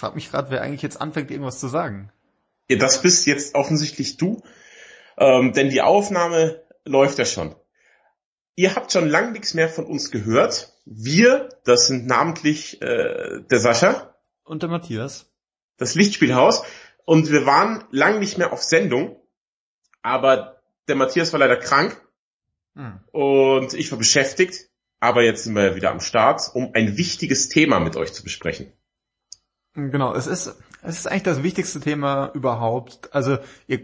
ich frage mich gerade, wer eigentlich jetzt anfängt, irgendwas zu sagen. Ja, das bist jetzt offensichtlich du, ähm, denn die Aufnahme läuft ja schon. Ihr habt schon lang nichts mehr von uns gehört. Wir, das sind namentlich äh, der Sascha. Und der Matthias. Das Lichtspielhaus. Und wir waren lang nicht mehr auf Sendung. Aber der Matthias war leider krank. Hm. Und ich war beschäftigt. Aber jetzt sind wir wieder am Start, um ein wichtiges Thema mit euch zu besprechen. Genau, es ist, es ist eigentlich das wichtigste Thema überhaupt. Also ihr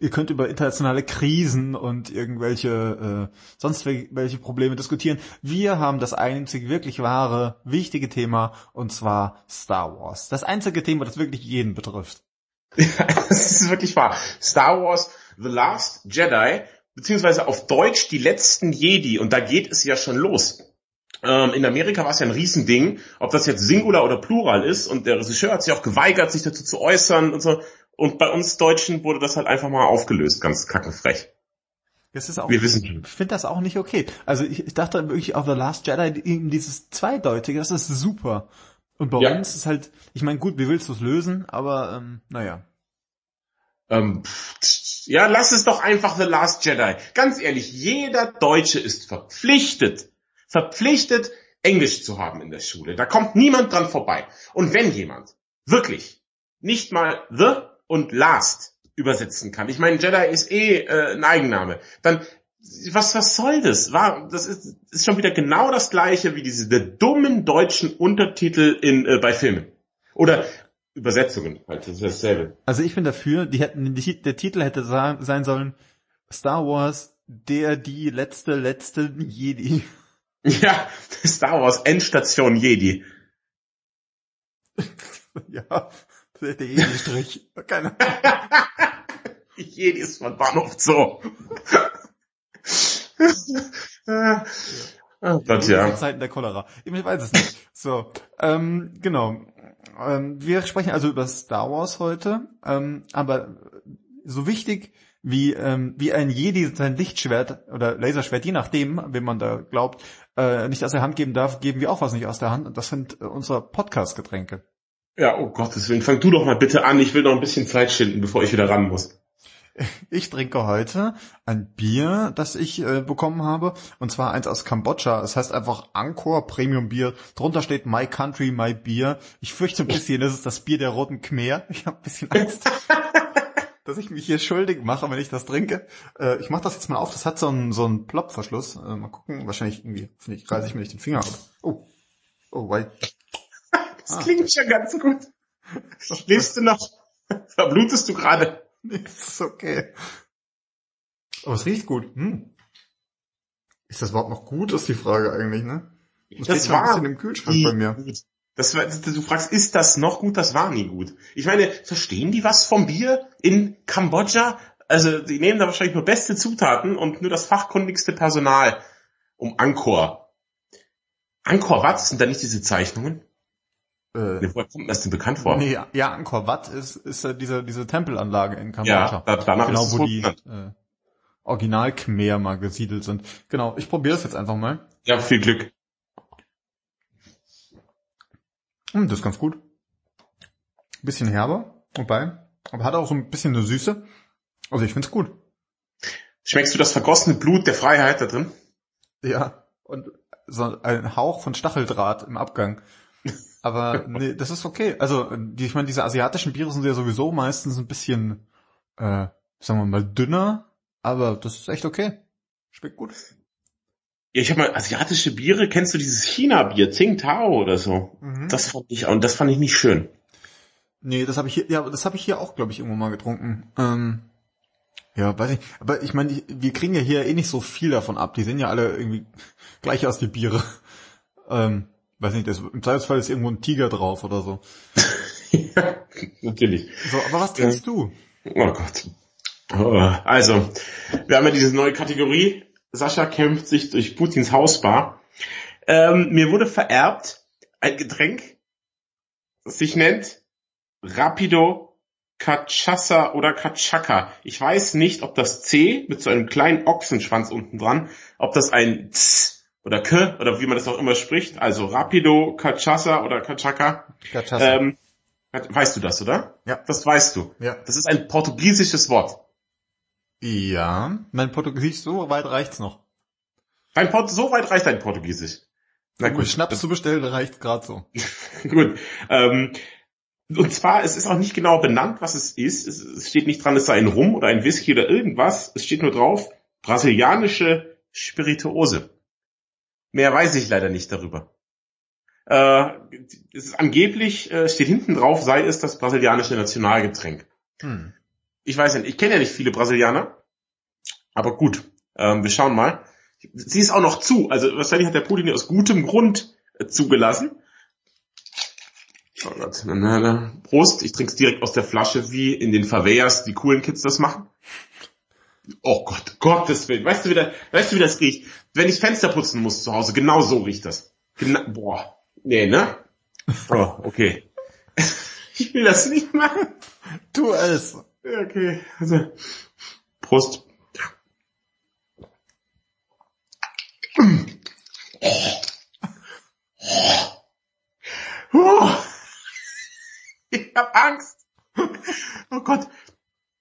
ihr könnt über internationale Krisen und irgendwelche äh, sonst welche Probleme diskutieren. Wir haben das einzig wirklich wahre, wichtige Thema und zwar Star Wars. Das einzige Thema, das wirklich jeden betrifft. das ist wirklich wahr. Star Wars The Last Jedi, beziehungsweise auf Deutsch die letzten Jedi und da geht es ja schon los. Ähm, in Amerika war es ja ein Riesending, ob das jetzt Singular oder Plural ist und der Regisseur hat sich auch geweigert, sich dazu zu äußern und so. Und bei uns Deutschen wurde das halt einfach mal aufgelöst, ganz kackenfrech. Das ist auch, Wir wissen. Ich finde das auch nicht okay. Also ich, ich dachte wirklich auf The Last Jedi eben dieses Zweideutige, das ist super. Und bei ja. uns ist halt, ich meine, gut, wie willst du es lösen, aber ähm, naja. Ähm, ja, lass es doch einfach The Last Jedi. Ganz ehrlich, jeder Deutsche ist verpflichtet, verpflichtet, Englisch zu haben in der Schule. Da kommt niemand dran vorbei. Und wenn jemand wirklich nicht mal The und Last übersetzen kann. Ich meine, Jedi ist eh äh, ein Eigenname. Dann was was soll das? War das ist, ist schon wieder genau das gleiche wie diese der dummen deutschen Untertitel in äh, bei Filmen oder Übersetzungen. Halt, das ist dasselbe. Also ich bin dafür, die hätten die, der Titel hätte sein sollen Star Wars der die letzte letzte Jedi. Ja, Star Wars Endstation Jedi. ja, der Jedi-Strich. Keine Jedi ist von Bahnhof Zoo. ja. Oh Gott, ja. Zeiten der Cholera. Ich weiß es nicht. So, ähm, genau. Ähm, wir sprechen also über Star Wars heute, ähm, aber so wichtig wie ähm, wie ein Jedi sein Lichtschwert oder Laserschwert, je nachdem, wem man da glaubt, äh, nicht aus der Hand geben darf, geben wir auch was nicht aus der Hand. Und das sind äh, unsere Podcast-Getränke. Ja, oh Gott, deswegen fang du doch mal bitte an. Ich will noch ein bisschen Zeit schinden, bevor ich wieder ran muss. Ich trinke heute ein Bier, das ich äh, bekommen habe, und zwar eins aus Kambodscha. Es heißt einfach Angkor Premium Bier. Drunter steht My Country, My Beer. Ich fürchte ein bisschen, das ist das Bier der Roten Khmer. Ich habe ein bisschen Angst, dass ich mich hier schuldig mache, wenn ich das trinke. Äh, ich mache das jetzt mal auf. Das hat so einen so einen Plopverschluss. Äh, mal gucken. Wahrscheinlich irgendwie, finde ich, reiße ich mir nicht den Finger ab. Oh, oh, wait. Das ah. klingt ja ganz gut. Lebst du noch? Verblutest du gerade? Nee, ist okay. Aber es riecht gut. Hm. Ist das überhaupt noch gut, ist die Frage eigentlich, ne? Das, das war bisschen im Kühlschrank bei mir. Gut. Das, du fragst, ist das noch gut? Das war nie gut. Ich meine, verstehen die was vom Bier in Kambodscha? Also, die nehmen da wahrscheinlich nur beste Zutaten und nur das fachkundigste Personal um Angkor. Angkor, was sind da nicht diese Zeichnungen? Äh, nee, woher kommt das denn bekannt vor? Nee, ja, Angkor Wat ist, ist ja diese, diese Tempelanlage in Kambodscha. Ja, danach genau, ist wo die äh, Original Khmer mal gesiedelt sind. Genau, ich probiere es jetzt einfach mal. Ja, viel Glück. Hm, das ist ganz gut. Bisschen herber, wobei, aber hat auch so ein bisschen eine Süße. Also ich find's gut. Schmeckst du das vergossene Blut der Freiheit da drin? Ja, und so ein Hauch von Stacheldraht im Abgang. Aber nee, das ist okay. Also, die, ich meine, diese asiatischen Biere sind ja sowieso meistens ein bisschen, äh, sagen wir mal, dünner, aber das ist echt okay. Schmeckt gut. Ja, ich habe mal asiatische Biere, kennst du dieses China-Bier, Tsingtao oder so? Mhm. Das fand ich, und das fand ich nicht schön. Nee, das habe ich hier, ja, das habe ich hier auch, glaube ich, irgendwo mal getrunken. Ähm, ja, weiß ich. Aber ich meine, wir kriegen ja hier eh nicht so viel davon ab. Die sehen ja alle irgendwie gleich aus, die Biere. Ähm, weiß nicht, das, im Zweifelsfall ist irgendwo ein Tiger drauf oder so. ja, natürlich. So, aber was trinkst ja. du? Oh Gott. Oh, also, wir haben ja diese neue Kategorie. Sascha kämpft sich durch Putins Hausbar. Ähm, mir wurde vererbt ein Getränk, das sich nennt Rapido Kachasa oder Kachaka. Ich weiß nicht, ob das C mit so einem kleinen Ochsenschwanz unten dran, ob das ein Z oder K oder wie man das auch immer spricht, also Rapido, Kachasa oder Kachaka. Ähm, Weißt du das, oder? Ja. Das weißt du. Ja. Das ist ein portugiesisches Wort. Ja, mein Portugiesisch, so weit reicht's noch. Dein Port so weit reicht dein Portugiesisch. Na gut. Schnaps zu bestellen, reicht grad so. Gut. Ähm, und zwar, es ist auch nicht genau benannt, was es ist. Es, es steht nicht dran, es sei ein Rum oder ein Whisky oder irgendwas. Es steht nur drauf, brasilianische Spirituose. Mehr weiß ich leider nicht darüber. Äh, es ist angeblich, äh, steht hinten drauf, sei es das brasilianische Nationalgetränk. Hm. Ich weiß nicht, ich kenne ja nicht viele Brasilianer, aber gut, ähm, wir schauen mal. Sie ist auch noch zu, also wahrscheinlich hat der Putin aus gutem Grund äh, zugelassen. Oh Gott, na, na, na. Prost, ich trinke es direkt aus der Flasche, wie in den Faveyas die coolen Kids das machen. Oh Gott, Gottes Willen. Weißt du, wie das, weißt du, wie das riecht? Wenn ich Fenster putzen muss zu Hause, genau so riecht das. Gena boah. Nee, ne? Oh, okay. Ich will das nicht machen. Tu es. Okay, also. Prost. Oh. Ich hab Angst. Oh Gott.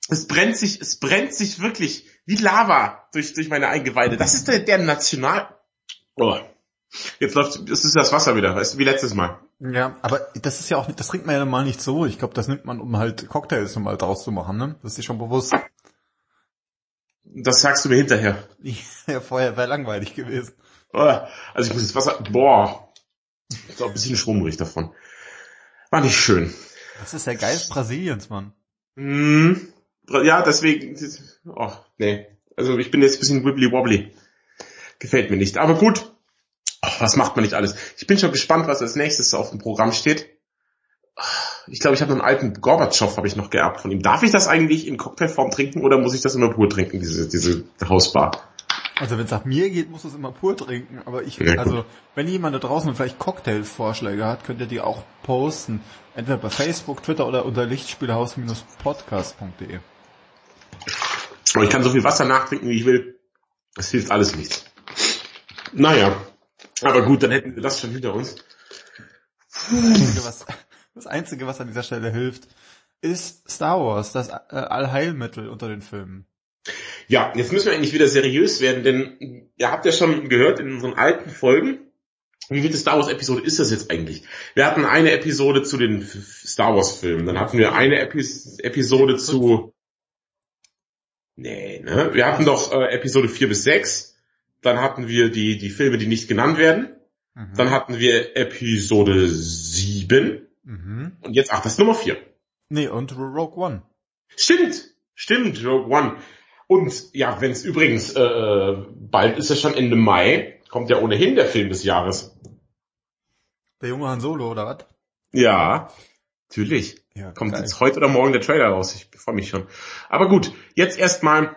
Es brennt sich, es brennt sich wirklich wie Lava durch, durch meine Eingeweide. Das ist der, der National... Oh. Jetzt läuft, das ist das Wasser wieder, weißt du, wie letztes Mal. Ja, aber das ist ja auch nicht, das trinkt man ja normal nicht so. Ich glaube, das nimmt man, um halt Cocktails normal draus zu machen, ne? Das ist dir schon bewusst. Das sagst du mir hinterher. ja, vorher wäre langweilig gewesen. Oh, Also ich muss das Wasser, boah. Ist auch ein bisschen schwummrig davon. War nicht schön. Das ist der Geist Brasiliens, Mann. Hm, ja, deswegen, oh, nee. Also ich bin jetzt ein bisschen wibbly wobbly. Gefällt mir nicht. Aber gut. Was macht man nicht alles? Ich bin schon gespannt, was als nächstes auf dem Programm steht. Ich glaube, ich habe noch einen alten Gorbatschow habe ich noch geerbt von ihm. Darf ich das eigentlich in Cocktailform trinken oder muss ich das immer pur trinken, diese, diese Hausbar? Also wenn es nach mir geht, muss es immer pur trinken. Aber ich, Ja, also wenn jemand da draußen vielleicht Cocktailvorschläge hat, könnt ihr die auch posten. Entweder bei Facebook, Twitter oder unter lichtspielhaus-podcast.de. Aber ich kann so viel Wasser nachtrinken, wie ich will. Das hilft alles nichts. Naja. Aber gut, dann hätten wir das schon hinter uns. Das Einzige, was, das Einzige, was an dieser Stelle hilft, ist Star Wars, das äh, Allheilmittel unter den Filmen. Ja, jetzt müssen wir eigentlich wieder seriös werden, denn ihr habt ja schon gehört in unseren alten Folgen, wie viele Star Wars Episode ist das jetzt eigentlich? Wir hatten eine Episode zu den Star Wars Filmen, dann hatten wir eine Epis Episode zu, nee, ne? Wir hatten doch äh, Episode 4 bis 6, dann hatten wir die, die Filme, die nicht genannt werden, Mhm. dann hatten wir Episode 7 mhm. und jetzt, ach, das ist Nummer 4. Nee, und Rogue One. Stimmt, stimmt, Rogue One. Und ja, wenn es übrigens, äh, bald ist ja schon Ende Mai, kommt ja ohnehin der Film des Jahres. Der junge Han Solo, oder was? Ja, natürlich. Ja, Kommt geil. jetzt heute oder morgen der Trailer raus. Ich freue mich schon. Aber gut, jetzt erstmal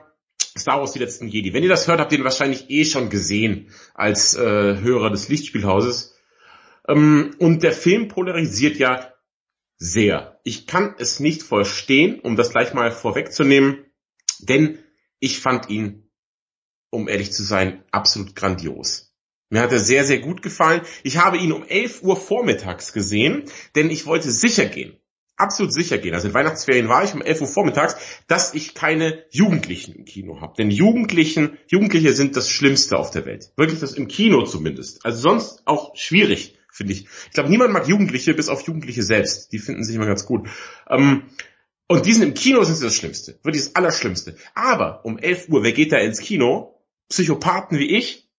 Star Wars die letzten Jedi. Wenn ihr das hört, habt ihr ihn wahrscheinlich eh schon gesehen als äh, Hörer des Lichtspielhauses. Ähm, und der Film polarisiert ja sehr. Ich kann es nicht verstehen, um das gleich mal vorwegzunehmen, denn ich fand ihn, um ehrlich zu sein, absolut grandios. Mir hat er sehr, sehr gut gefallen. Ich habe ihn um 11 Uhr vormittags gesehen, denn ich wollte sicher gehen. Absolut sicher gehen. Also in Weihnachtsferien war ich um 11 Uhr vormittags, dass ich keine Jugendlichen im Kino habe. Denn Jugendlichen, Jugendliche sind das Schlimmste auf der Welt. Wirklich das im Kino zumindest. Also sonst auch schwierig, finde ich. Ich glaube, niemand mag Jugendliche, bis auf Jugendliche selbst. Die finden sich immer ganz gut. Ähm, und die sind im Kino sind sie das Schlimmste. Wirklich das Allerschlimmste. Aber um 11 Uhr, wer geht da ins Kino? Psychopathen wie ich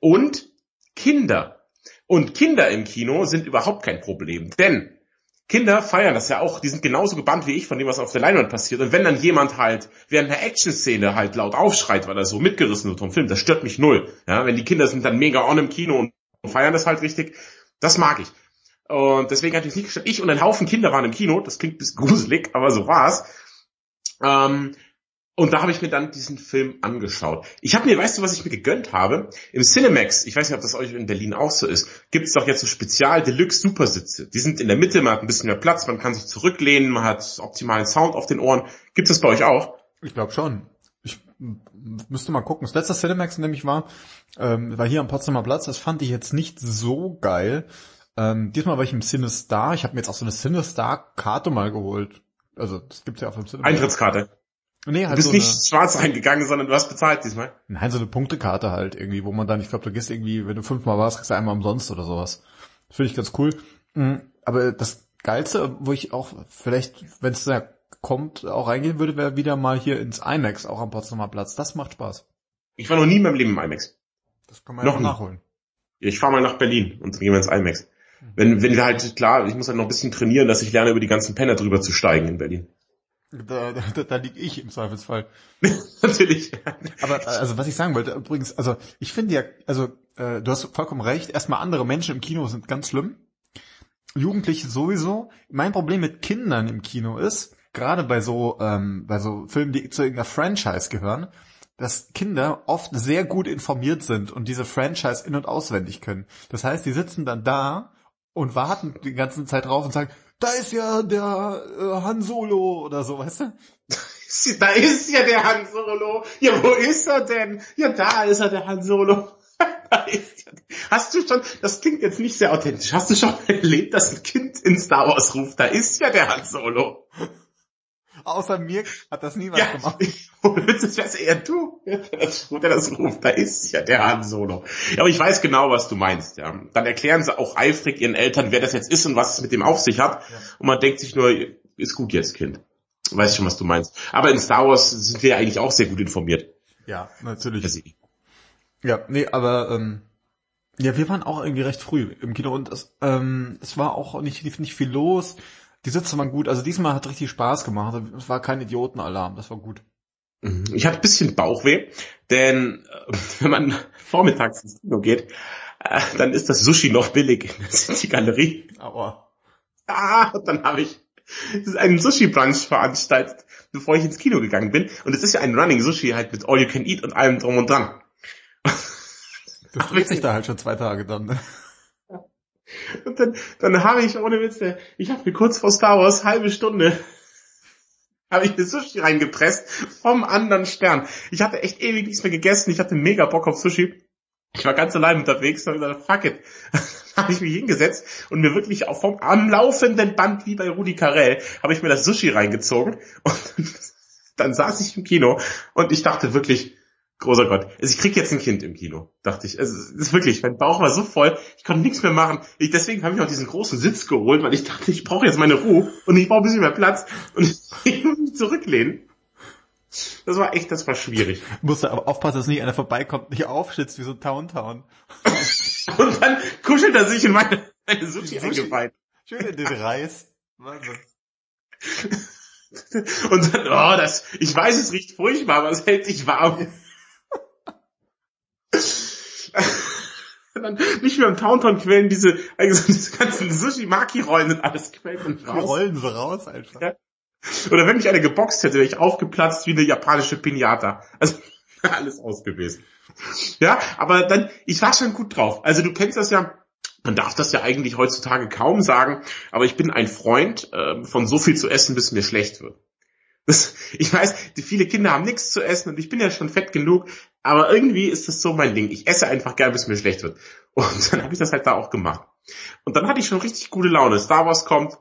und Kinder. Und Kinder im Kino sind überhaupt kein Problem. Denn Kinder feiern das ja auch, die sind genauso gebannt wie ich von dem, was auf der Leinwand passiert. Und wenn dann jemand halt während einer Action-Szene halt laut aufschreit, weil er so mitgerissen wird vom Film, das stört mich null. Ja, wenn die Kinder sind dann mega on im Kino und feiern das halt richtig, das mag ich. Und deswegen hat mich nicht gestört. Ich und ein Haufen Kinder waren im Kino, das klingt bisschen gruselig, aber so war's. Ähm, und da habe ich mir dann diesen Film angeschaut. Ich habe mir, weißt du, was ich mir gegönnt habe? Im Cinemax, ich weiß nicht, ob das euch in Berlin auch so ist, gibt es doch jetzt so Spezial Deluxe Supersitze. Die sind in der Mitte, man hat ein bisschen mehr Platz, man kann sich zurücklehnen, man hat optimalen Sound auf den Ohren. Gibt es das bei euch auch? Ich glaube schon. Ich müsste mal gucken. Das letzte Cinemax nämlich war, ähm, war hier am Potsdamer Platz. Das fand ich jetzt nicht so geil. Ähm, diesmal war ich im Cinestar. Ich habe mir jetzt auch so eine Cinestar-Karte mal geholt. Also das gibt's ja auf dem Cinema. Eintrittskarte. Nee, Du halt bist so nicht eine, schwarz reingegangen, sondern du hast bezahlt diesmal. nein, so eine Punktekarte halt irgendwie, wo man dann, ich glaube, du gehst irgendwie, wenn du fünfmal warst, kriegst du einmal umsonst oder sowas. Finde ich ganz cool. Mhm, Aber das Geilste, wo ich auch vielleicht, wenn es da kommt, auch reingehen würde, wäre wieder mal hier ins IMAX, auch am Potsdamer Platz. Das macht Spaß. Ich war noch nie in meinem Leben im IMAX. Das kann man Noch ja nachholen. Ich fahre mal nach Berlin und dann gehen wir ins IMAX. Wenn, wenn wir halt, klar, ich muss halt noch ein bisschen trainieren, dass ich lerne, über die ganzen Penner drüber zu steigen in Berlin. Da, da, da lieg ich im Zweifelsfall. Natürlich. Aber also was ich sagen wollte, übrigens, also ich finde ja, also äh, du hast vollkommen recht, erstmal andere Menschen im Kino sind ganz schlimm. Jugendliche sowieso. Mein Problem mit Kindern im Kino ist, gerade bei so, ähm, bei so Filmen, die zu irgendeiner Franchise gehören, dass Kinder oft sehr gut informiert sind und diese Franchise in- und auswendig können. Das heißt, die sitzen dann da und warten die ganze Zeit drauf und sagen, da ist ja der äh, Han Solo oder so, weißt du? Da ist ja der Han Solo. Ja, wo ist er denn? Ja, da ist er, der Han Solo. Hast du schon, das klingt jetzt nicht sehr authentisch, hast du schon erlebt, dass ein Kind in Star Wars ruft, da ist ja der Han Solo. Außer mir hat das nie was Ja, gemacht. das wär's eher du, der das, der das ruft, da ist ja der Han Solo. Ja, aber ich weiß genau, was du meinst, ja. Dann erklären sie auch eifrig ihren Eltern, wer das jetzt ist und was es mit dem auf sich hat. Ja. Und man denkt sich nur, ist gut jetzt, Kind. Weiß schon, was du meinst. Aber in Star Wars sind wir ja eigentlich auch sehr gut informiert. Ja, natürlich. Also, Ja, nee, aber ähm, ja, wir waren auch irgendwie recht früh im Kino und es, ähm, es war auch nicht, nicht viel los. Die Sitze waren gut. Also diesmal hat richtig Spaß gemacht. Es war kein Idiotenalarm. Das war gut. Mhm. Ich hatte ein bisschen Bauchweh, denn äh, wenn man vormittags ins Kino geht, äh, dann ist das Sushi noch billig in der City-Galerie. Aber Ah, dann habe ich einen Sushi-Brunch veranstaltet, bevor ich ins Kino gegangen bin. Und es ist ja ein Running Sushi halt mit All You Can Eat und allem drum und dran. das dreht sich da halt schon zwei Tage dann. Ne? Und dann, dann habe ich, ohne Witz, ich habe mir kurz vor Star Wars, halbe Stunde, habe ich eine Sushi reingepresst vom anderen Stern. Ich hatte echt ewig nichts mehr gegessen, ich hatte mega Bock auf Sushi. Ich war ganz allein unterwegs und hab gesagt, fuck it. Dann habe ich mich hingesetzt und mir wirklich auch vom am laufenden Band wie bei Rudi Carell habe ich mir das Sushi reingezogen und dann saß ich im Kino und ich dachte wirklich, großer Gott, also ich krieg jetzt ein Kind im Kino, dachte ich. Also, es ist wirklich, mein Bauch war so voll, ich konnte nichts mehr machen. Ich, deswegen habe ich auch diesen großen Sitz geholt, weil ich dachte, ich brauche jetzt meine Ruhe und ich brauche ein bisschen mehr Platz und ich muss mich zurücklehnen. Das war echt, das war schwierig. Musste aber aufpassen, dass nicht einer vorbeikommt, nicht aufschützt wie so Towntown. Und dann kuschelt er sich in meine, meine Sushi Sushi. Schön in den Reis. Wahnsinn. Und dann, oh, das, ich weiß, es riecht furchtbar, aber es hält dich warm. Dann nicht mehr im Towntown quellen diese, also diese ganzen Sushi-Maki-Rollen und alles quält und Die raus. rollen so raus einfach. Ja. Oder wenn mich eine geboxt hätte, wäre ich aufgeplatzt wie eine japanische Pinata. Also alles aus gewesen. Ja, aber dann, ich war schon gut drauf. Also du kennst das ja, man darf das ja eigentlich heutzutage kaum sagen, aber ich bin ein Freund ähm, von so viel zu essen, bis mir schlecht wird. Das, ich weiß, die viele Kinder haben nichts zu essen und ich bin ja schon fett genug, aber irgendwie ist das so mein Ding. Ich esse einfach gern, bis mir schlecht wird. Und dann habe ich das halt da auch gemacht. Und dann hatte ich schon richtig gute Laune. Star Wars kommt,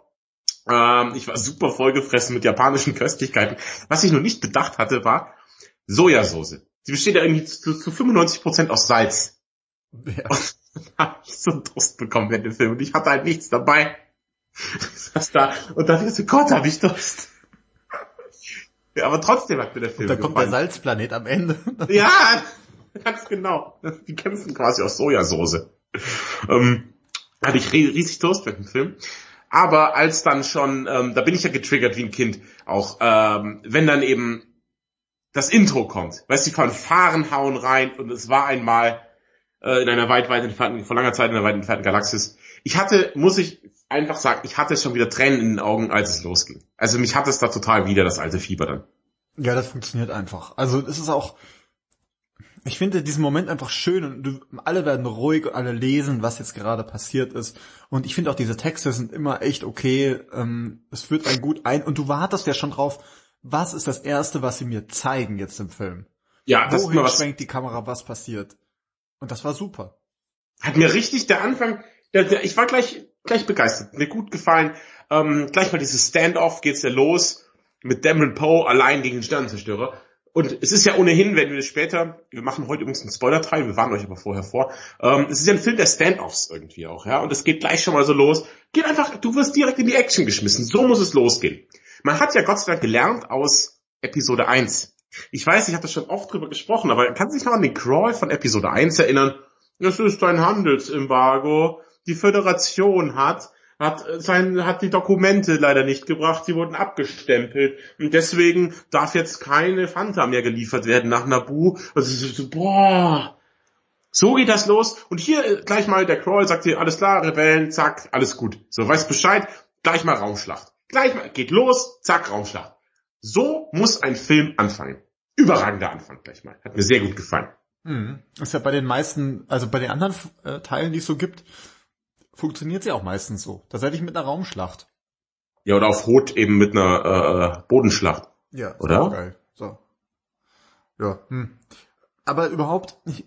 ähm, ich war super vollgefressen mit japanischen Köstlichkeiten. Was ich noch nicht bedacht hatte, war Sojasauce. Die besteht ja irgendwie zu, zu 95% aus Salz. Ja. Da habe ich so einen Durst bekommen während dem Film und ich hatte halt nichts dabei. Ich saß da und dachte ich so, Gott, habe ich Durst. Ja, aber trotzdem hat mir der Film Da kommt der gefallen. Salzplanet am Ende. Ja, ganz genau. Die kämpfen quasi aus Sojasauce. Ähm, hatte ich ri- riesig Durst mit dem Film. Aber als dann schon, ähm, da bin ich ja getriggert wie ein Kind, auch ähm, wenn dann eben das Intro kommt. Weißt du, die Fanfaren hauen rein und es war einmal äh, in einer weit, weit entfernten, vor langer Zeit in einer weit entfernten Galaxis. Ich hatte, muss ich einfach sagen, ich hatte schon wieder Tränen in den Augen, als es losging. Also mich hat es da total wieder, das alte Fieber dann. Ja, das funktioniert einfach. Also es ist auch, ich finde diesen Moment einfach schön und du, alle werden ruhig und alle lesen, was jetzt gerade passiert ist. Und ich finde auch diese Texte sind immer echt okay. Ähm, es führt einen gut ein und du wartest ja schon drauf, was ist das Erste, was sie mir zeigen jetzt im Film? Ja, das ist Wohin was schwenkt die Kamera, was passiert? Und das war super. hat mir richtig der Anfang, Ja, der, ich war gleich, gleich begeistert. Mir gut gefallen. Ähm, gleich mal dieses Standoff geht's ja los mit Damon Poe allein gegen den Sternenzerstörer. Und es ist ja ohnehin, wenn wir später, wir machen heute übrigens einen Spoiler-Teil, wir warnen euch aber vorher vor, ähm, es ist ja ein Film der Standoffs irgendwie auch, ja, und es geht gleich schon mal so los. Geht einfach, du wirst direkt in die Action geschmissen, so muss es losgehen. Man hat ja Gott sei Dank gelernt aus Episode 1. Ich weiß, ich habe das schon oft drüber gesprochen, aber kann sich noch an den Crawl von Episode 1 erinnern? Das ist ein Handelsembargo. Die Föderation hat hat sein hat die Dokumente leider nicht gebracht, sie wurden abgestempelt und deswegen darf jetzt keine Fanta mehr geliefert werden nach Nabu. Also so, boah, so geht das los und hier äh, gleich mal der Crawl sagt hier alles klar, Rebellen, zack, alles gut. So weiß Bescheid, gleich mal Raumschlacht. Gleich mal geht los, zack Raumschlacht. So muss ein Film anfangen. Überragender Anfang gleich mal. Hat mir sehr gut gefallen. Mhm. Ist ja bei den meisten, also bei den anderen äh, Teilen, die es so gibt, funktioniert sie auch meistens so. Da seid ich mit einer Raumschlacht. Ja, oder auf Rot eben mit einer äh, Bodenschlacht. Ja, oder? Geil. So. Ja. Hm. Aber überhaupt, ich,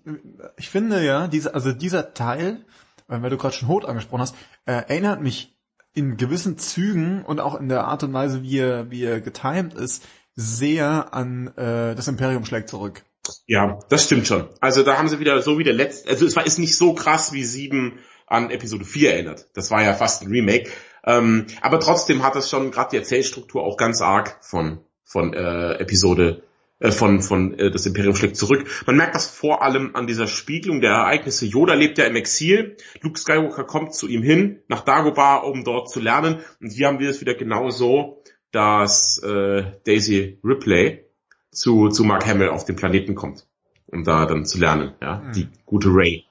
ich finde ja, diese, also dieser Teil, weil du gerade schon Hot angesprochen hast, äh, erinnert mich in gewissen Zügen und auch in der Art und Weise, wie er, wie er getimed ist, sehr an äh, das Imperium schlägt zurück. Ja, das stimmt schon. Also da haben sie wieder so wie der letzte, also es war ist nicht so krass wie sieben an Episode 4 erinnert. Das war ja fast ein Remake. Ähm, aber trotzdem hat das schon gerade die Erzählstruktur auch ganz arg von, von äh, Episode äh, von, von äh, das Imperium schlägt zurück. Man merkt das vor allem an dieser Spiegelung der Ereignisse. Yoda lebt ja im Exil. Luke Skywalker kommt zu ihm hin, nach Dagobah, um dort zu lernen. Und hier haben wir es wieder genau so, dass äh, Daisy Ripley zu, zu Mark Hamill auf den Planeten kommt, um da dann zu lernen. Ja, mhm. die gute Ray.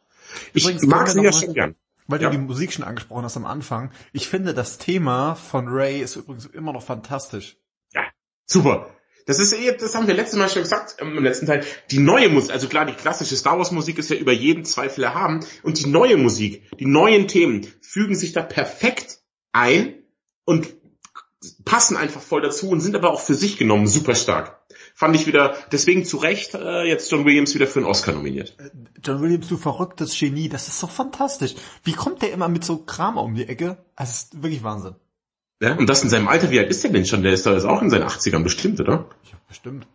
Ich mag sie ja schon gern. Weil ja. du die Musik schon angesprochen hast am Anfang. Ich finde, das Thema von Ray ist übrigens immer noch fantastisch. Ja, super. Das ist eh, das haben wir letztes Mal schon gesagt, ähm, im letzten Teil. Die neue Musik, also klar, die klassische Star Wars Musik ist ja über jeden Zweifel erhaben. Und die neue Musik, die neuen Themen fügen sich da perfekt ein und passen einfach voll dazu und sind aber auch für sich genommen super stark fand ich wieder, deswegen zu Recht äh, jetzt John Williams wieder für einen Oscar nominiert. Äh, John Williams, du verrücktes Genie, das ist so fantastisch. Wie kommt der immer mit so Kram um die Ecke? Das ist wirklich Wahnsinn. Ja, und das in seinem Alter, wie alt ist der denn schon? Der ist doch jetzt auch in seinen 80ern bestimmt, oder? Ja, bestimmt.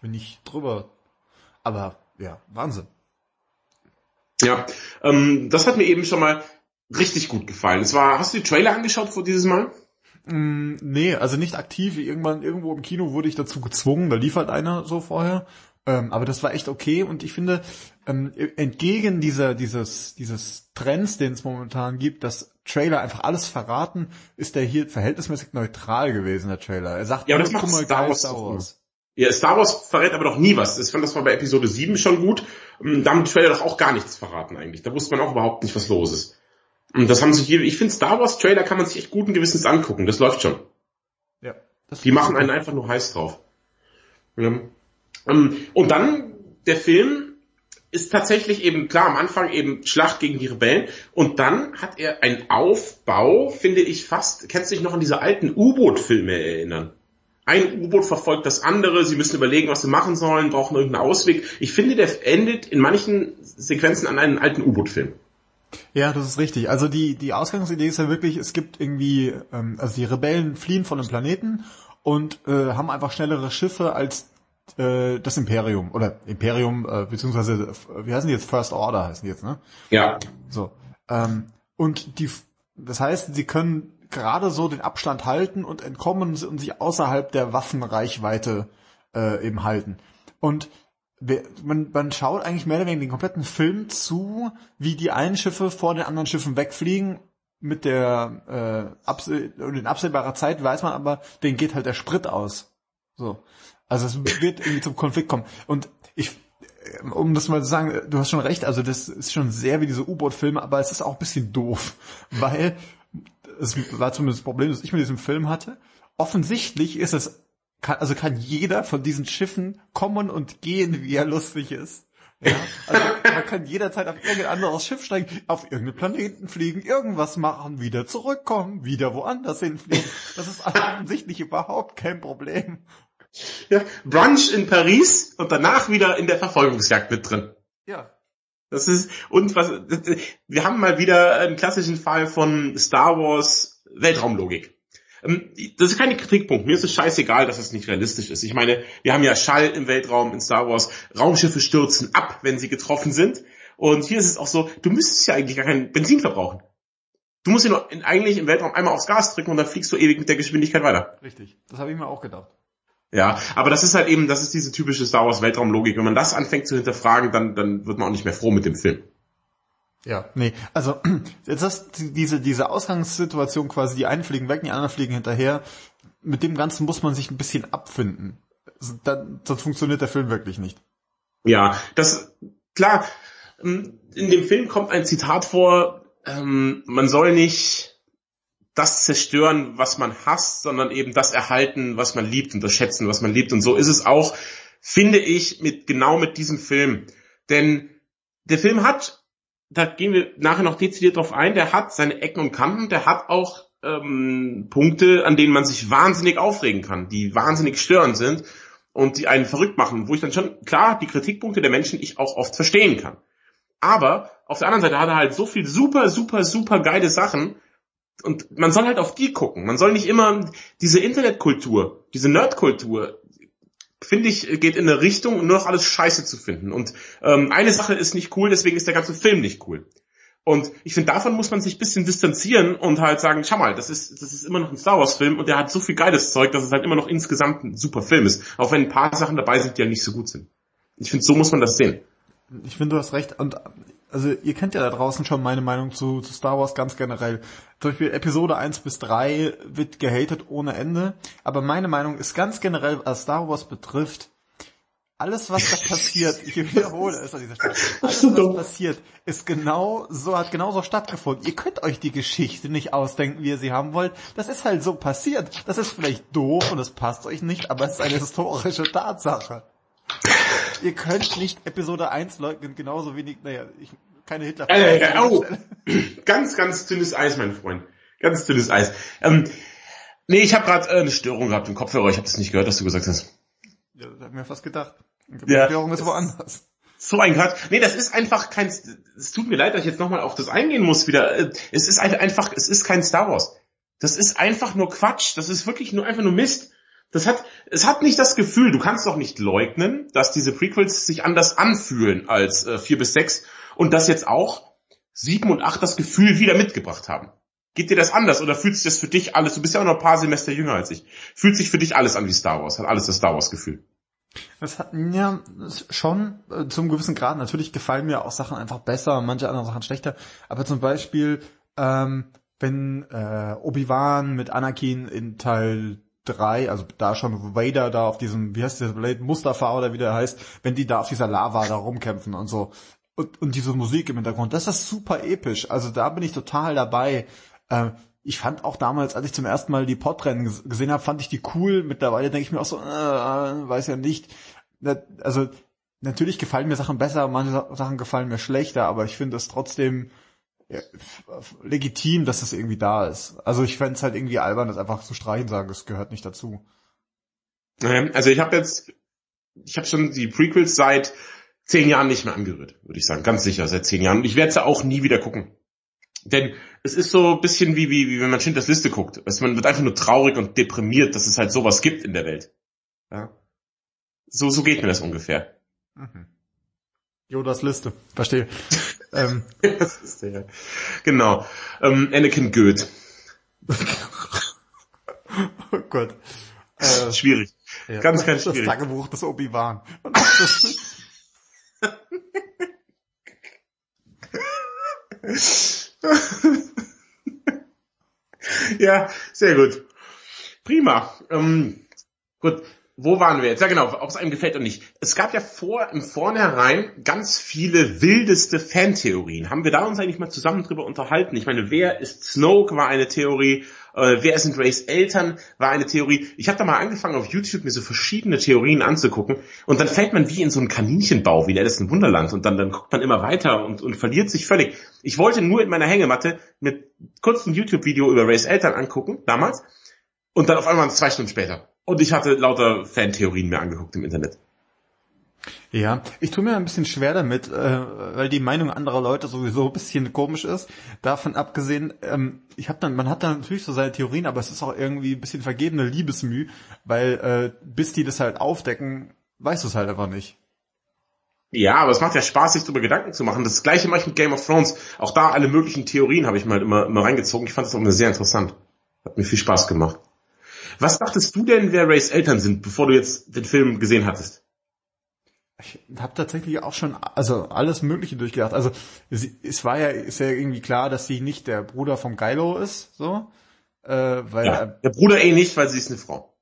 Bin ich drüber. Aber ja, Wahnsinn. Ja, ähm, das hat mir eben schon mal richtig gut gefallen. Es war, hast du die Trailer angeschaut vor dieses Mal? Mm, nee, also nicht aktiv. Irgendwann irgendwo im Kino wurde ich dazu gezwungen. Da lief halt einer so vorher. Ähm, aber das war echt okay. Und ich finde, ähm, entgegen dieser dieses dieses Trends, den es momentan gibt, dass Trailer einfach alles verraten, ist der hier verhältnismäßig neutral gewesen, der Trailer. Er sagt, ja, aber das macht Star Wars. Star Wars. Ja, Star Wars verrät aber doch nie was. Ich fand das war bei Episode 7 schon gut. Ähm, da haben die Trailer doch auch gar nichts verraten eigentlich. Da wusste man auch überhaupt nicht, was los ist. Und das haben sich hier, ich finde Star Wars Trailer kann man sich echt guten Gewissens angucken. Das läuft schon. Ja. Die machen einen einfach nur heiß drauf. Ähm, und dann, der Film ist tatsächlich eben, klar, am Anfang eben Schlacht gegen die Rebellen. Und dann hat er einen Aufbau, finde ich fast, kennst du dich noch an diese alten U-Boot-Filme erinnern? Ein U-Boot verfolgt das andere, sie müssen überlegen, was sie machen sollen, brauchen irgendeinen Ausweg. Ich finde, der endet in manchen Sequenzen an einen alten U-Boot-Film. Ja, das ist richtig. Also die, die Ausgangsidee ist ja wirklich, es gibt irgendwie, ähm, also die Rebellen fliehen von einem Planeten und äh, haben einfach schnellere Schiffe als äh, das Imperium. Oder Imperium, äh, beziehungsweise, wie heißen die jetzt? First Order heißen die jetzt, ne? Ja. So. Ähm, und die, das heißt, sie können gerade so den Abstand halten und entkommen und sich außerhalb der Waffenreichweite äh, eben halten. Und man, man schaut eigentlich mehr oder weniger den kompletten Film zu, wie die einen Schiffe vor den anderen Schiffen wegfliegen. Mit der äh, abseh in absehbarer Zeit weiß man aber, denen geht halt der Sprit aus. So. Also es wird irgendwie zum Konflikt kommen. Und ich, um das mal zu sagen, du hast schon recht, also das ist schon sehr wie diese U-Boot-Filme, aber es ist auch ein bisschen doof, weil es war zumindest das Problem, das ich mit diesem Film hatte. Offensichtlich ist es kann, also kann jeder von diesen Schiffen kommen und gehen, wie er lustig ist. Ja, also man kann jederzeit auf irgendein anderes Schiff steigen, auf irgendeinen Planeten fliegen, irgendwas machen, wieder zurückkommen, wieder woanders hinfliegen. Das ist offensichtlich überhaupt kein Problem. Ja, Brunch in Paris und danach wieder in der Verfolgungsjagd mit drin. Ja. Das ist, und was, wir haben mal wieder einen klassischen Fall von Star Wars Weltraumlogik. Ähm, das ist kein Kritikpunkt. Mir ist es scheißegal, dass es nicht realistisch ist. Ich meine, wir haben ja Schall im Weltraum in Star Wars. Raumschiffe stürzen ab, wenn sie getroffen sind. Und hier ist es auch so, du müsstest ja eigentlich gar kein Benzin verbrauchen. Du musst ja nur in, eigentlich im Weltraum einmal aufs Gas drücken und dann fliegst du ewig mit der Geschwindigkeit weiter. Richtig. Das habe ich mir auch gedacht. Ja, aber das ist halt eben, das ist diese typische Star Wars Weltraumlogik. Wenn man das anfängt zu hinterfragen, dann, dann wird man auch nicht mehr froh mit dem Film. Ja, nee, also jetzt hast diese diese Ausgangssituation quasi, die einen fliegen weg, die anderen fliegen hinterher. Mit dem Ganzen muss man sich ein bisschen abfinden. Dann, sonst funktioniert der Film wirklich nicht. Ja, das klar. Ähm, in dem Film kommt ein Zitat vor: ähm, Man soll nicht das zerstören, was man hasst, sondern eben das erhalten, was man liebt und das schätzen, was man liebt. Und so ist es auch, finde ich, mit genau mit diesem Film. Denn der Film hat, da gehen wir nachher noch dezidiert drauf ein, der hat seine Ecken und Kanten, der hat auch ähm, Punkte, an denen man sich wahnsinnig aufregen kann, die wahnsinnig störend sind und die einen verrückt machen, wo ich dann schon, klar, die Kritikpunkte der Menschen ich auch oft verstehen kann. Aber auf der anderen Seite hat er halt so viel super, super, super geile Sachen, und man soll halt auf die gucken. Man soll nicht immer diese Internetkultur, diese Nerdkultur, finde ich, geht in eine Richtung, nur noch alles scheiße zu finden. Und ähm, eine Sache ist nicht cool, deswegen ist der ganze Film nicht cool. Und ich finde, davon muss man sich ein bisschen distanzieren und halt sagen, schau mal, das ist, das ist immer noch ein Star Wars Film und der hat so viel geiles Zeug, dass es halt immer noch insgesamt ein super Film ist. Auch wenn ein paar Sachen dabei sind, die ja nicht so gut sind. Ich finde, so muss man das sehen. Ich finde, du hast recht. Und also ihr kennt ja da draußen schon meine Meinung zu, zu Star Wars ganz generell. Zum Beispiel Episode 1 bis 3 wird gehatet ohne Ende. Aber meine Meinung ist ganz generell, was Star Wars betrifft, alles, was da passiert, ich wiederhole es an dieser Stelle, alles, was passiert, ist genau so, hat genauso stattgefunden. Ihr könnt euch die Geschichte nicht ausdenken, wie ihr sie haben wollt. Das ist halt so passiert. Das ist vielleicht doof und es passt euch nicht, aber es ist eine historische Tatsache ihr könnt nicht Episode 1 leugnen, genauso wenig, naja, ich, keine Hitler. Äh, äh, oh. ganz, ganz dünnes Eis, mein Freund. Ganz dünnes Eis. Ähm, nee, ich habe gerade äh, eine Störung gehabt im Kopfhörer. Ich habe das nicht gehört, was du gesagt hast. Ja, das hab mir fast gedacht. Die ja, Störung ist woanders. So ein Quatsch. Nee, das ist einfach kein, es tut mir leid, dass ich jetzt nochmal auf das eingehen muss wieder. Äh, es ist einfach, es ist kein Star Wars. Das ist einfach nur Quatsch. Das ist wirklich nur einfach nur Mist. Das hat, es hat nicht das Gefühl, du kannst doch nicht leugnen, dass diese Prequels sich anders anfühlen als äh, 4 bis 6 und dass jetzt auch 7 und 8 das Gefühl wieder mitgebracht haben. Geht dir das anders oder fühlt sich das für dich alles, du bist ja auch noch ein paar Semester jünger als ich, fühlt sich für dich alles an wie Star Wars, hat alles das Star Wars Gefühl? Das hat ja schon äh, zum gewissen Grad. Natürlich gefallen mir auch Sachen einfach besser, manche andere Sachen schlechter. Aber zum Beispiel, ähm, wenn äh, Obi-Wan mit Anakin in Teil 3, also da schon Vader da auf diesem, wie heißt der Blade, Mustafa oder wie der heißt, wenn die da auf dieser Lava da rumkämpfen und so. Und, und diese Musik im Hintergrund, das ist super episch. Also da bin ich total dabei. Äh, ich fand auch damals, als ich zum ersten Mal die Podrennen gesehen habe, fand ich die cool. Mittlerweile denke ich mir auch so, äh, weiß ja nicht. Also natürlich gefallen mir Sachen besser, manche Sachen gefallen mir schlechter, aber ich finde es trotzdem ja, legitim, dass das irgendwie da ist. Also ich fände es halt irgendwie albern, das einfach zu streichen sagen, es gehört nicht dazu. Ähm, also ich habe jetzt, ich habe schon die Prequels seit zehn Jahren nicht mehr angerührt, würde ich sagen, ganz sicher seit zehn Jahren. Und ich werde sie auch nie wieder gucken. Denn es ist so ein bisschen wie, wie, wie wenn man Schindlers Liste guckt. Also man wird einfach nur traurig und deprimiert, dass es halt sowas gibt in der Welt. Ja? So, so geht mir das ungefähr. Mhm. Jodas Liste, verstehe. ähm. das ist der. Genau. Ähm, Anakin Goeth. oh Gott. Äh, schwierig. Ja. Ganz, ganz schwierig. Das Tagebuch des Obi-Wan. ja, sehr gut. Prima. Ähm, gut, wo waren wir jetzt? Ja genau, ob es einem gefällt oder nicht. Es gab ja vor im Vornherein ganz viele wildeste Fantheorien. Haben wir da uns eigentlich mal zusammen drüber unterhalten? Ich meine, wer ist Snoke war eine Theorie, äh, wer sind Rays Eltern war eine Theorie. Ich habe da mal angefangen auf YouTube mir so verschiedene Theorien anzugucken und dann fällt man wie in so einen Kaninchenbau, wie in Alice im Wunderland und dann, dann guckt man immer weiter und, und verliert sich völlig. Ich wollte nur in meiner Hängematte mit kurzem YouTube-Video über Rays Eltern angucken, damals, und dann auf einmal zwei Stunden später. Und ich hatte lauter Fantheorien mir angeguckt im Internet. Ja, ich tue mir ein bisschen schwer damit, äh, weil die Meinung anderer Leute sowieso ein bisschen komisch ist. Davon abgesehen, ähm, ich habe dann, man hat dann natürlich so seine Theorien, aber es ist auch irgendwie ein bisschen vergebene Liebesmüh, weil äh, bis die das halt aufdecken, weißt du es halt einfach nicht. Ja, aber es macht ja Spaß, sich darüber Gedanken zu machen. Das gleiche mache ich mit Game of Thrones. Auch da alle möglichen Theorien habe ich mal halt immer, immer reingezogen. Ich fand das auch immer sehr interessant. Hat mir viel Spaß gemacht. Was dachtest du denn, wer Rays Eltern sind, bevor du jetzt den Film gesehen hattest? Ich habe tatsächlich auch schon also alles Mögliche durchgedacht. Also es, es, war ja ist ja irgendwie klar, dass sie nicht der Bruder vom Geilo ist, so, äh, weil ja, der Bruder eh nicht, weil sie ist eine Frau.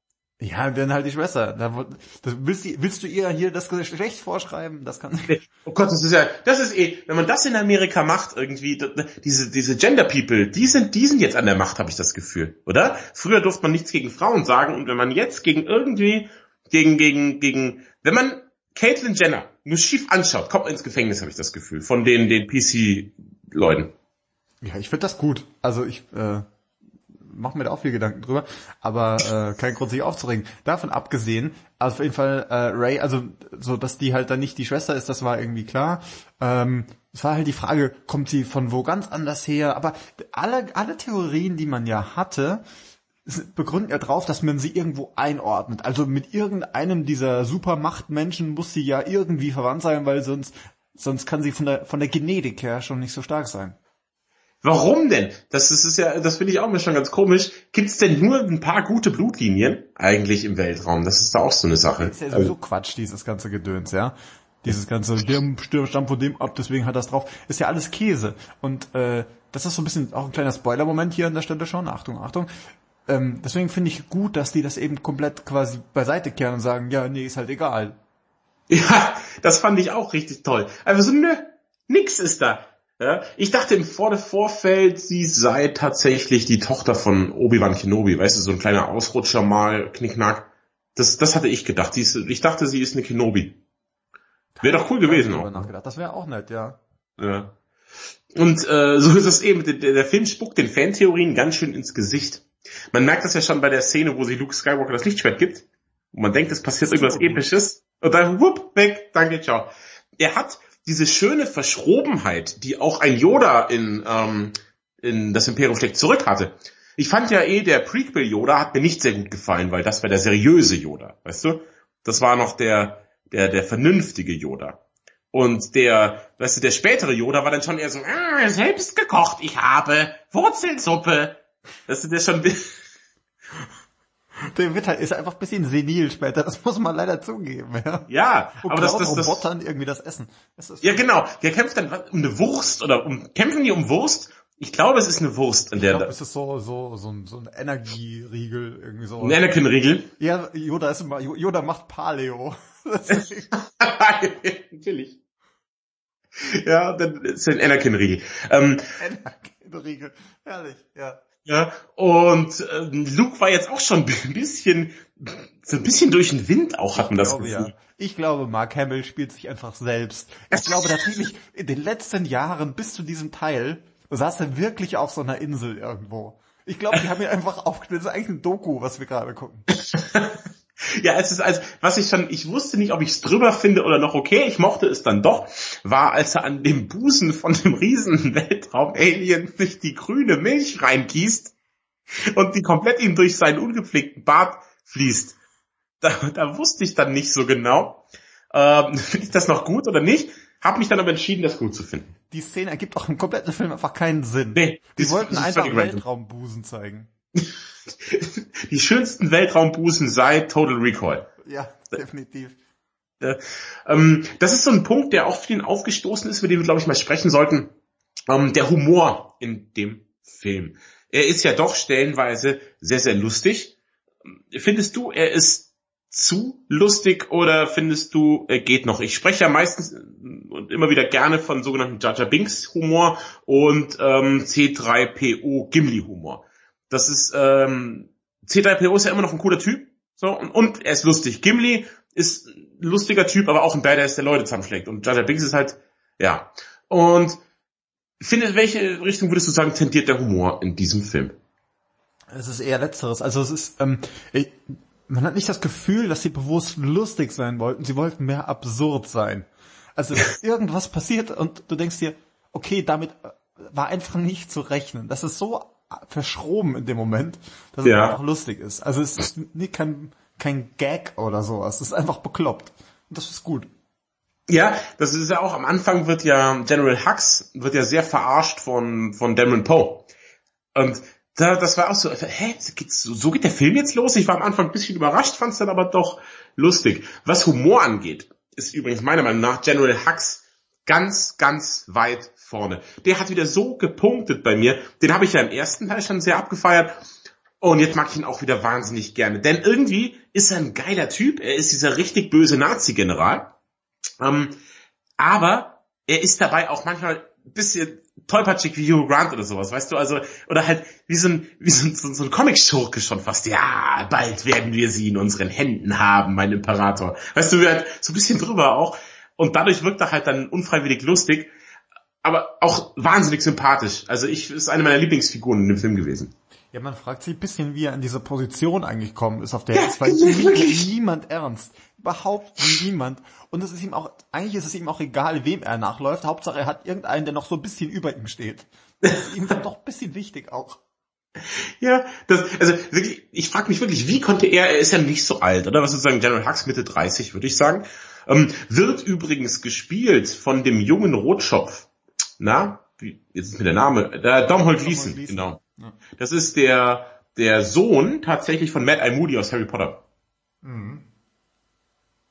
Ja, dann halt die Schwester. Da, das, willst, du, willst du ihr hier das Geschlecht vorschreiben? Das kann nicht. Oh Gott, das ist ja, das ist eh, wenn man das in Amerika macht, irgendwie, diese, diese Gender People, die sind, die sind jetzt an der Macht, habe ich das Gefühl, oder? Früher durfte man nichts gegen Frauen sagen und wenn man jetzt gegen irgendwie, gegen, gegen, gegen, wenn man Caitlyn Jenner nur schief anschaut, kommt man ins Gefängnis, habe ich das Gefühl, von den, den PC-Leuten. Ja, ich finde das gut. Also ich äh, mache mir da auch viel Gedanken drüber, aber äh, kein Grund sich aufzuregen. Davon abgesehen, also auf jeden Fall äh, Ray, also so, dass die halt dann nicht die Schwester ist, das war irgendwie klar. Ähm, es war halt die Frage, kommt sie von wo ganz anders her? Aber alle, alle Theorien, die man ja hatte, begründen ja drauf, dass man sie irgendwo einordnet. Also mit irgendeinem dieser Supermachtmenschen muss sie ja irgendwie verwandt sein, weil sonst, sonst kann sie von der, von der Genetik her schon nicht so stark sein. Warum denn? Das ist, ist ja, das finde ich auch mal schon ganz komisch. Gibt es denn nur ein paar gute Blutlinien eigentlich im Weltraum? Das ist da auch so eine Sache. Das ist ja sowieso Quatsch, dieses ganze Gedöns, ja. Dieses ganze, der stammt von dem ab, deswegen hat das drauf. Ist ja alles Käse. Und äh, das ist so ein bisschen auch ein kleiner Spoiler-Moment hier an der Stelle schon. Achtung, Achtung. Ähm, deswegen finde ich gut, dass die das eben komplett quasi beiseite kehren und sagen, ja, nee, ist halt egal. Ja, das fand ich auch richtig toll. Also so, nö, nix ist da. Ja, ich dachte im Vor Vorfeld, sie sei tatsächlich die Tochter von Obi-Wan Kenobi, weißt du, so ein kleiner Ausrutscher mal, Knickknack. Das, das hatte ich gedacht. Ist, ich dachte, sie ist eine Kenobi. Wäre doch cool gewesen auch. Nachgedacht. Das wäre auch nett, ja. Ja. Und äh, so ist es eben. Der, der Film spuckt den Fantheorien ganz schön ins Gesicht. Man merkt das ja schon bei der Szene, wo sie Luke Skywalker das Lichtschwert gibt. Und man denkt, es passiert irgendwas Episches. Und dann, whoop, weg, danke, ciao. Er hat diese schöne Verschrobenheit, die auch ein Yoda in, ähm, in das Imperium schlägt zurück hatte. Ich fand ja eh, der Prequel Yoda hat mir nicht sehr gut gefallen, weil das war der seriöse Yoda, weißt du? Das war noch der, der, der vernünftige Yoda. Und der, weißt du, der spätere Yoda war dann schon eher so, ah, selbst gekocht, ich habe Wurzelsuppe. Weißt du, der schon, der wird halt, ist einfach ein bisschen senil später, das muss man leider zugeben, ja. Ja, Und aber das, das, das, Robotern irgendwie das Essen. Das ja, genau. Der kämpft dann um eine Wurst oder um, kämpfen die um Wurst? Ich glaube, es ist eine Wurst, in der. Ich glaube, es ist so, so, so ein, so ein Energieriegel, irgendwie so. Ein Anakin-Riegel? Ja, Yoda ist immer, Yoda macht Paleo. Natürlich. Ja, dann ist ein Anakin-Riegel. Ähm, Anakin-Riegel. Herrlich, ja. Ja, und äh, Luke war jetzt auch schon ein bisschen, so ein bisschen durch den Wind auch, hat man das glaube, Gefühl. Ja. Ich glaube, Mark Hamill spielt sich einfach selbst. Ich glaube tatsächlich, in den letzten Jahren bis zu diesem Teil saß er wirklich auf so einer Insel irgendwo. Ich glaube, die haben ihn einfach aufgespielt. Das ist eigentlich ein Doku, was wir gerade gucken. Ja, es ist also, was ich schon, ich wusste nicht, ob ich es drüber finde oder noch okay, ich mochte es dann doch, war, als er an dem Busen von dem riesen Weltraum-Alien sich die grüne Milch reingießt und die komplett ihm durch seinen ungepflegten Bart fließt. Da, da wusste ich dann nicht so genau, ähm, finde ich das noch gut oder nicht, habe mich dann aber entschieden, das gut zu finden. Die Szene ergibt auch im kompletten Film einfach keinen Sinn. Nee, die wollten einfach Weltraumbusen zeigen. die schönsten Weltraumbusen seit Total Recall. Ja, definitiv. Äh, ähm, das ist so ein Punkt, der auch vielen aufgestoßen ist, über den wir, glaube ich, mal sprechen sollten. Ähm, der Humor in dem Film. Er ist ja doch stellenweise sehr, sehr lustig. Findest du, er ist zu lustig oder findest du, er geht noch? Ich spreche ja meistens und immer wieder gerne von sogenannten Jaja Binks Humor und ähm, C3PO Gimli Humor. Das ist, ähm, C3PO ist ja immer noch ein cooler Typ. So, und, und er ist lustig. Gimli ist ein lustiger Typ, aber auch ein Badass, der Leute zusammenschlägt. Und Jar Binks ist halt, ja. Und finde, welche Richtung würdest du sagen, tendiert der Humor in diesem Film? Es ist eher letzteres. Also es ist, ähm, ich, man hat nicht das Gefühl, dass sie bewusst lustig sein wollten, sie wollten mehr absurd sein. Also irgendwas passiert und du denkst dir, okay, damit äh, war einfach nicht zu rechnen. Das ist so verschroben in dem Moment, dass ja. es einfach lustig ist. Also es ist nie kein, kein Gag oder sowas. Es ist einfach bekloppt. Und das ist gut. Ja, das ist ja auch, am Anfang wird ja General Hux, wird ja sehr verarscht von, von Damon Poe. Und da, das war auch so, hä, so geht der Film jetzt los? Ich war am Anfang ein bisschen überrascht, fand es dann aber doch lustig. Was Humor angeht, ist übrigens meiner Meinung nach General Hux ganz, ganz weit vorne. Der hat wieder so gepunktet bei mir. Den habe ich ja im ersten Teil schon sehr abgefeiert. Und jetzt mag ich ihn auch wieder wahnsinnig gerne. Denn irgendwie ist er ein geiler Typ. Er ist dieser richtig böse Nazi-General. Ähm, aber er ist dabei auch manchmal ein bisschen tollpatschig wie Hugh Grant oder sowas, weißt du, also, oder halt wie so ein, wie so ein, so, ein Comic-Schurke schon fast. Ja, bald werden wir sie in unseren Händen haben, mein Imperator. Weißt du, halt so ein bisschen drüber auch. Und dadurch wirkt er halt dann unfreiwillig lustig, aber auch wahnsinnig sympathisch. Also ich, ist eine meiner Lieblingsfiguren in dem Film gewesen. Ja, man fragt sich ein bisschen, wie er in diese Position eigentlich kommen ist, auf der ja, ist, weil niemand ernst. Überhaupt niemand. Und es ist ihm auch, eigentlich ist es ihm auch egal, wem er nachläuft. Hauptsache er hat irgendeinen, der noch so ein bisschen über ihm steht. Das ist ihm dann doch ein bisschen wichtig auch. Ja, das, also wirklich, ich frage mich wirklich, wie konnte er, er ist ja nicht so alt, oder? Was sozusagen General Hux Mitte 30, würde ich sagen. Ähm, wird übrigens gespielt von dem jungen Rotschopf. Na, wie, jetzt ist mir der Name, der Domhold Gleason, genau. Ja. Das ist der, der Sohn tatsächlich von Matt I. Moody aus Harry Potter. Mhm.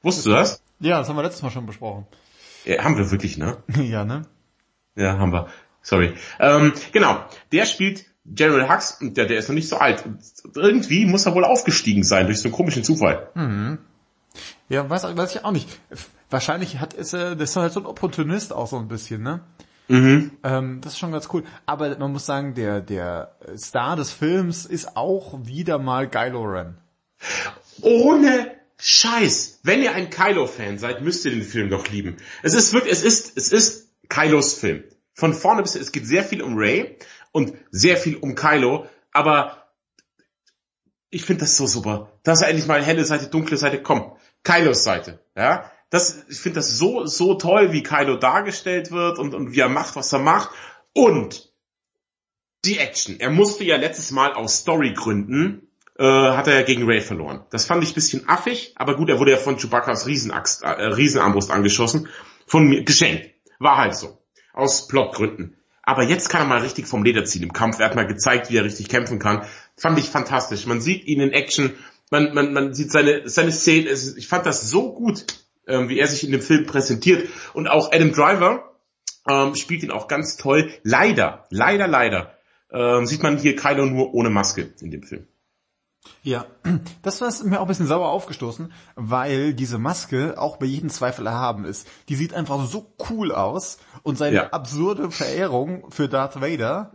Wusstest du das? Ja, das haben wir letztes Mal schon besprochen. Ja, haben wir wirklich, ne? ja, ne? Ja, haben wir. Sorry. Ähm, genau, der spielt General Hux, und der, der ist noch nicht so alt. Irgendwie muss er wohl aufgestiegen sein durch so einen komischen Zufall. Mhm. Ja, weiß, weiß ich auch nicht. Wahrscheinlich hat ist er, das ist halt so ein Opportunist auch so ein bisschen, ne? Mhm. Ähm, das ist schon ganz cool. Aber man muss sagen, der, der Star des Films ist auch wieder mal Kylo Ren. Ohne Scheiß. Wenn ihr ein Kylo-Fan seid, müsst ihr den Film doch lieben. Es ist wirklich, es ist, es ist Kylos Film. Von vorne bis, es geht sehr viel um Ray und sehr viel um Kylo, aber ich finde das so super. Dass er endlich mal helle Seite, dunkle Seite, komm. Kylos Seite, ja. Das, ich finde das so, so toll, wie Kylo dargestellt wird und, und wie er macht, was er macht. Und die Action. Er musste ja letztes Mal aus Storygründen äh, hat er ja gegen Ray verloren. Das fand ich ein bisschen affig, aber gut, er wurde ja von Chewbacca's Riesenaxt, äh, Riesenarmbrust angeschossen. Von mir geschenkt. War halt so. Aus Plotgründen. Aber jetzt kann er mal richtig vom Leder ziehen im Kampf. Er hat mal gezeigt, wie er richtig kämpfen kann. Fand ich fantastisch. Man sieht ihn in Action. Man, man, man sieht seine, seine Szene. Ich fand das so gut, ähm, wie er sich in dem Film präsentiert. Und auch Adam Driver ähm, spielt ihn auch ganz toll. Leider, leider, leider ähm, sieht man hier Kylo nur ohne Maske in dem Film. Ja, das war mir auch ein bisschen sauer aufgestoßen, weil diese Maske auch bei jedem Zweifel erhaben ist. Die sieht einfach so cool aus und seine ja. absurde Verehrung für Darth Vader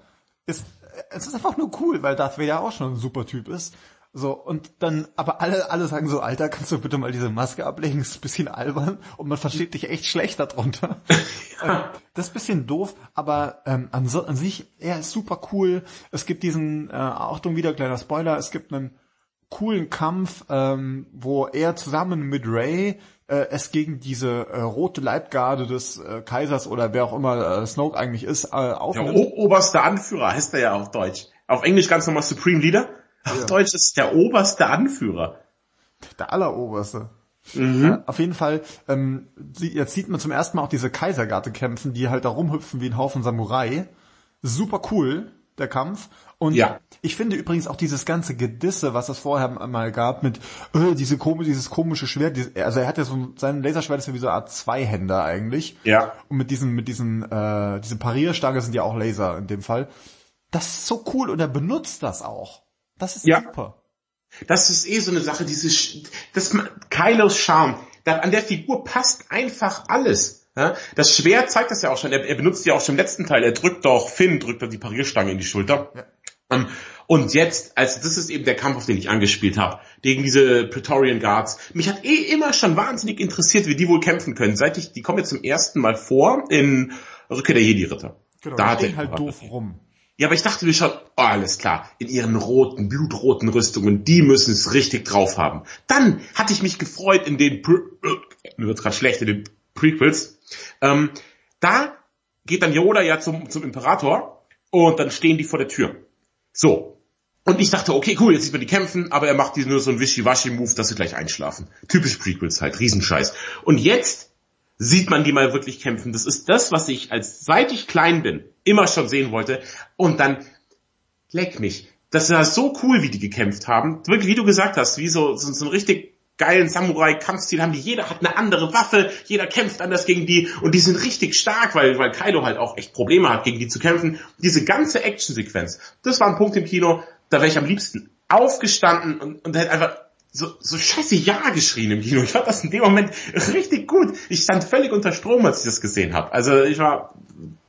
ist, es ist einfach nur cool, weil Darth Vader auch schon ein super Typ ist. So, und dann, aber alle, alle sagen so, Alter, kannst du bitte mal diese Maske ablegen? Ist ein bisschen albern und man versteht dich echt schlecht darunter. ja. Äh, das ist ein bisschen doof, aber ähm, an, so, an sich, er ist super cool. Es gibt diesen, äh, Achtung, wieder kleiner Spoiler, es gibt einen coolen Kampf, ähm, wo er zusammen mit Ray äh, es gegen diese äh, rote Leibgarde des äh, Kaisers oder wer auch immer äh, Snoke eigentlich ist, äh, aufnimmt. Der o oberste Anführer heißt er ja auf Deutsch. Auf Englisch ganz normal Supreme Leader. Auf ja. Deutsch ist der oberste Anführer. Der alleroberste. Mhm. Ja, auf jeden Fall, ähm, jetzt sieht man zum ersten Mal auch diese Kaisergarde kämpfen, die halt da rumhüpfen wie ein Haufen Samurai. Super cool, der Kampf. Und ja. ich finde übrigens auch dieses ganze Gedisse, was es vorher mal gab, mit äh, diese komische, dieses komische Schwert, diese, also er hat ja so sein Laserschwert ist ja wie so eine Art Zweihänder eigentlich. Ja. Und mit diesen, mit diesen, äh, diese Parierstange sind ja auch Laser in dem Fall. Das ist so cool und er benutzt das auch. Das ist ja. super. Das ist eh so eine Sache, diese, das, Kylos Charme. Da, an der Figur passt einfach alles. Ja, das Schwert zeigt das ja auch schon. Er, er, benutzt ja auch schon im letzten Teil. Er drückt doch, Finn drückt doch die Parierstange in die Schulter. Ja. Um, und jetzt, also das ist eben der Kampf, auf den ich angespielt habe, gegen diese Praetorian Guards. Mich hat eh immer schon wahnsinnig interessiert, wie die wohl kämpfen können. Seit ich, die kommen jetzt zum ersten Mal vor in Rückkehr der Jedi-Ritter. Genau, da hat er halt doof rum. Ja, aber ich dachte mir schon, oh, alles klar, in ihren roten, blutroten Rüstungen, die müssen es richtig drauf haben. Dann hatte ich mich gefreut in den, Pre mir wird's gerade schlecht, in den Prequels. Ähm, da geht dann Yoda ja zum, zum Imperator und dann stehen die vor der Tür. So. Und ich dachte, okay, cool, jetzt sieht man die kämpfen, aber er macht die nur so ein Wischiwaschi-Move, dass sie gleich einschlafen. Typisch Prequels halt, Riesenscheiß. Und jetzt sieht man die mal wirklich kämpfen. Das ist das, was ich als seit ich klein bin immer schon sehen wollte. Und dann leck mich. Das war so cool, wie die gekämpft haben. Wirklich, wie du gesagt hast, wie so, so, so ein richtig geilen Samurai-Kampfstil haben die. Jeder hat eine andere Waffe, jeder kämpft anders gegen die und die sind richtig stark, weil, weil Kaido halt auch echt Probleme hat, gegen die zu kämpfen. Diese ganze Action-Sequenz, das war ein Punkt im Kino, da wäre ich am liebsten aufgestanden und, und hätte einfach so, so scheiße Ja geschrien im Kino. Ich fand das in dem Moment richtig gut. Ich stand völlig unter Strom, als ich das gesehen habe. Also ich war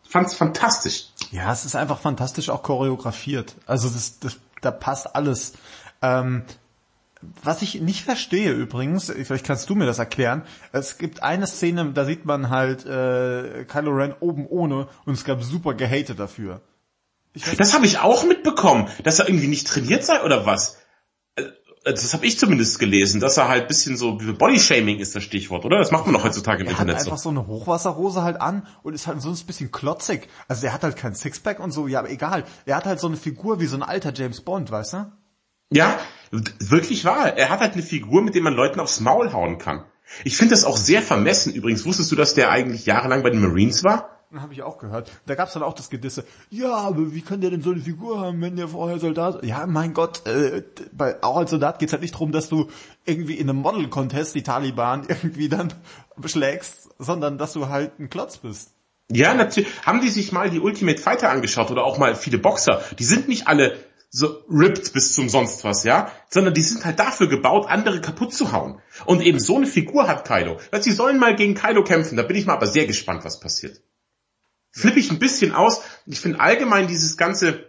fand's fantastisch. Ja, es ist einfach fantastisch auch choreografiert. Also das, das da passt alles. Ähm, was ich nicht verstehe übrigens, vielleicht kannst du mir das erklären, es gibt eine Szene, da sieht man halt äh, Kylo Ren oben ohne und es gab super Gehate dafür. das habe ich auch mitbekommen, dass er irgendwie nicht trainiert sei oder was. Äh, das habe ich zumindest gelesen, dass er halt bisschen so Bodyshaming ist das Stichwort, oder? Das macht man doch heutzutage im er Internet hat einfach so. so eine Hochwasserhose halt an und ist halt sonst ein bisschen klotzig. Also er hat halt kein Sixpack und so, ja, aber egal. Er hat halt so eine Figur wie so ein alter James Bond, weißt du? Ja, wirklich wahr. Er hat halt eine Figur, mit der man Leuten aufs Maul hauen kann. Ich finde das auch sehr vermessen übrigens. Wusstest du, dass der eigentlich jahrelang bei den Marines war? Habe ich auch gehört. Da gab's dann auch das Gedisse. Ja, aber wie kann der denn so eine Figur haben, wenn der vorher Soldat... Ja, mein Gott, äh, bei, auch als Soldat geht's halt nicht darum, dass du irgendwie in einem Model-Contest die Taliban irgendwie dann beschlägst, sondern dass du halt ein Klotz bist. Ja, natürlich. Haben die sich mal die Ultimate Fighter angeschaut oder auch mal viele Boxer? Die sind nicht alle so ripped bis zum sonst was, ja, sondern die sind halt dafür gebaut, andere kaputt zu hauen. Und eben so eine Figur hat Kylo. Sie sollen mal gegen Kylo kämpfen, da bin ich mal aber sehr gespannt, was passiert flippe ich ein bisschen aus. Ich finde allgemein dieses ganze,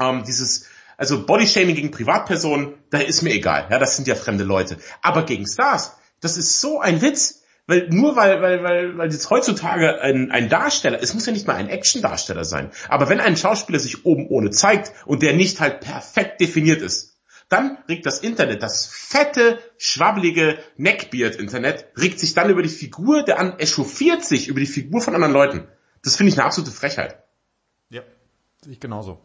ähm, dieses, also Bodyshaming gegen Privatpersonen, da ist mir egal. Ja, das sind ja fremde Leute. Aber gegen Stars, das ist so ein Witz. Weil nur weil, weil, weil, weil jetzt heutzutage ein, ein Darsteller, es muss ja nicht mal ein Action-Darsteller sein, aber wenn ein Schauspieler sich oben ohne zeigt und der nicht halt perfekt definiert ist, dann regt das Internet, das fette, schwabbelige Neckbeard-Internet, regt sich dann über die Figur, der an, echauffiert sich über die Figur von anderen Leuten. Das finde ich eine absolute Frechheit. Ja, ich genauso.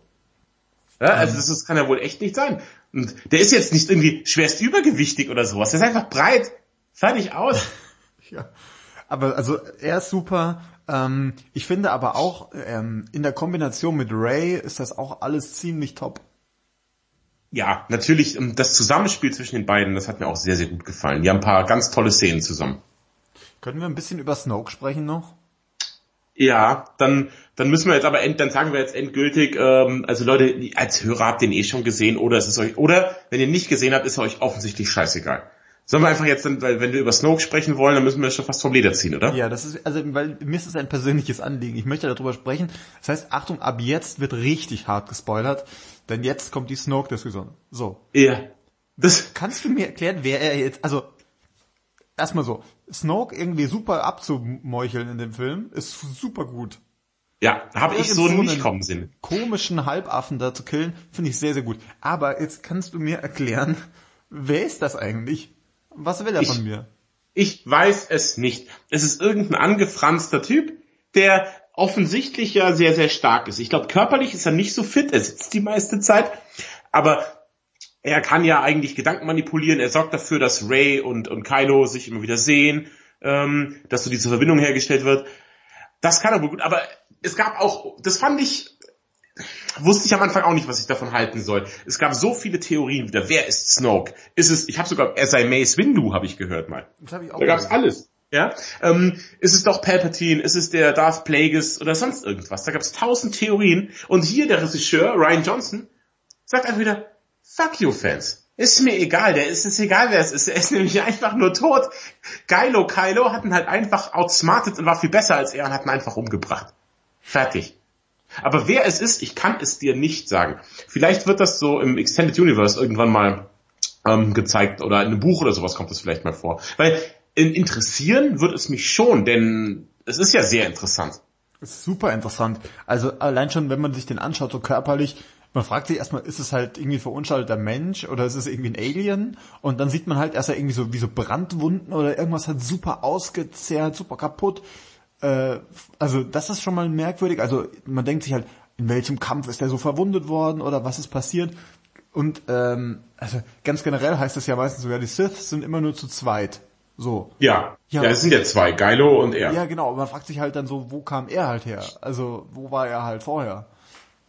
Ja, also das, das kann ja wohl echt nicht sein. Und der ist jetzt nicht irgendwie schwerst übergewichtig oder sowas. Der ist einfach breit. Fertig aus. ja. Aber also er ist super. Ähm, ich finde aber auch ähm, in der Kombination mit Ray ist das auch alles ziemlich top. Ja, natürlich ähm, das Zusammenspiel zwischen den beiden, das hat mir auch sehr, sehr gut gefallen. Die haben ein paar ganz tolle Szenen zusammen. Können wir ein bisschen über Snoke sprechen noch? Ja, dann, dann müssen wir jetzt aber end, dann sagen wir jetzt endgültig, ähm, also Leute, als Hörer habt ihr ihn eh schon gesehen oder es ist euch, oder wenn ihr nicht gesehen habt, ist er euch offensichtlich scheißegal. Sollen wir einfach jetzt, weil wenn wir über Snoke sprechen wollen, dann müssen wir schon fast vom Leder ziehen, oder? Ja, das ist, also weil mir ist es ein persönliches Anliegen. Ich möchte darüber sprechen. Das heißt, Achtung, ab jetzt wird richtig hart gespoilert, denn jetzt kommt die Snoke-Diskussion. So. Ja. Das Kannst du mir erklären, wer er jetzt, also erstmal so, Snoke irgendwie super abzumeucheln in dem Film, ist super gut. Ja, habe ich so, so nicht kommen sehen. Komischen Halbaffen da zu killen, finde ich sehr, sehr gut. Aber jetzt kannst du mir erklären, wer ist das eigentlich? Was will er ich, von mir? Ich weiß es nicht. Es ist irgendein angefranster Typ, der offensichtlich ja sehr, sehr stark ist. Ich glaube, körperlich ist er nicht so fit, er sitzt die meiste Zeit, aber er kann ja eigentlich Gedanken manipulieren, er sorgt dafür, dass Ray und, und Kylo sich immer wieder sehen, ähm, dass so diese Verbindung hergestellt wird. Das kann er wohl gut, aber es gab auch, das fand ich, wusste ich am Anfang auch nicht, was ich davon halten soll. Es gab so viele Theorien wieder. Wer ist Snoke? Ist es, ich habe sogar, er sei Mace Windu, habe ich gehört mal. Das hab ich auch da gab's alles. Ja, ähm, ist es doch Palpatine, ist es der Darth Plagueis oder sonst irgendwas? Da gab's tausend Theorien und hier der Regisseur Ryan Johnson sagt einfach wieder, Fuck you, Fans. Ist mir egal, der ist es egal, wer es ist. Er ist nämlich einfach nur tot. Geilo Kylo hat ihn halt einfach outsmartet und war viel besser als er und hat ihn einfach umgebracht. Fertig. Aber wer es ist, ich kann es dir nicht sagen. Vielleicht wird das so im Extended Universe irgendwann mal ähm, gezeigt oder in einem Buch oder sowas kommt es vielleicht mal vor. Weil interessieren wird es mich schon, denn es ist ja sehr interessant. Super interessant. Also allein schon, wenn man sich den anschaut, so körperlich, man fragt sich erstmal, ist es halt irgendwie ein verunstalteter Mensch oder ist es irgendwie ein Alien? Und dann sieht man halt erst irgendwie so wie so Brandwunden oder irgendwas halt super ausgezehrt, super kaputt. Äh, also das ist schon mal merkwürdig. Also man denkt sich halt, in welchem Kampf ist der so verwundet worden oder was ist passiert? Und ähm, also ganz generell heißt es ja meistens sogar, die Siths sind immer nur zu zweit. So. Ja. Ja, ja es sind ja zwei, Geilo und er. Ja, genau. Man fragt sich halt dann so, wo kam er halt her? Also, wo war er halt vorher?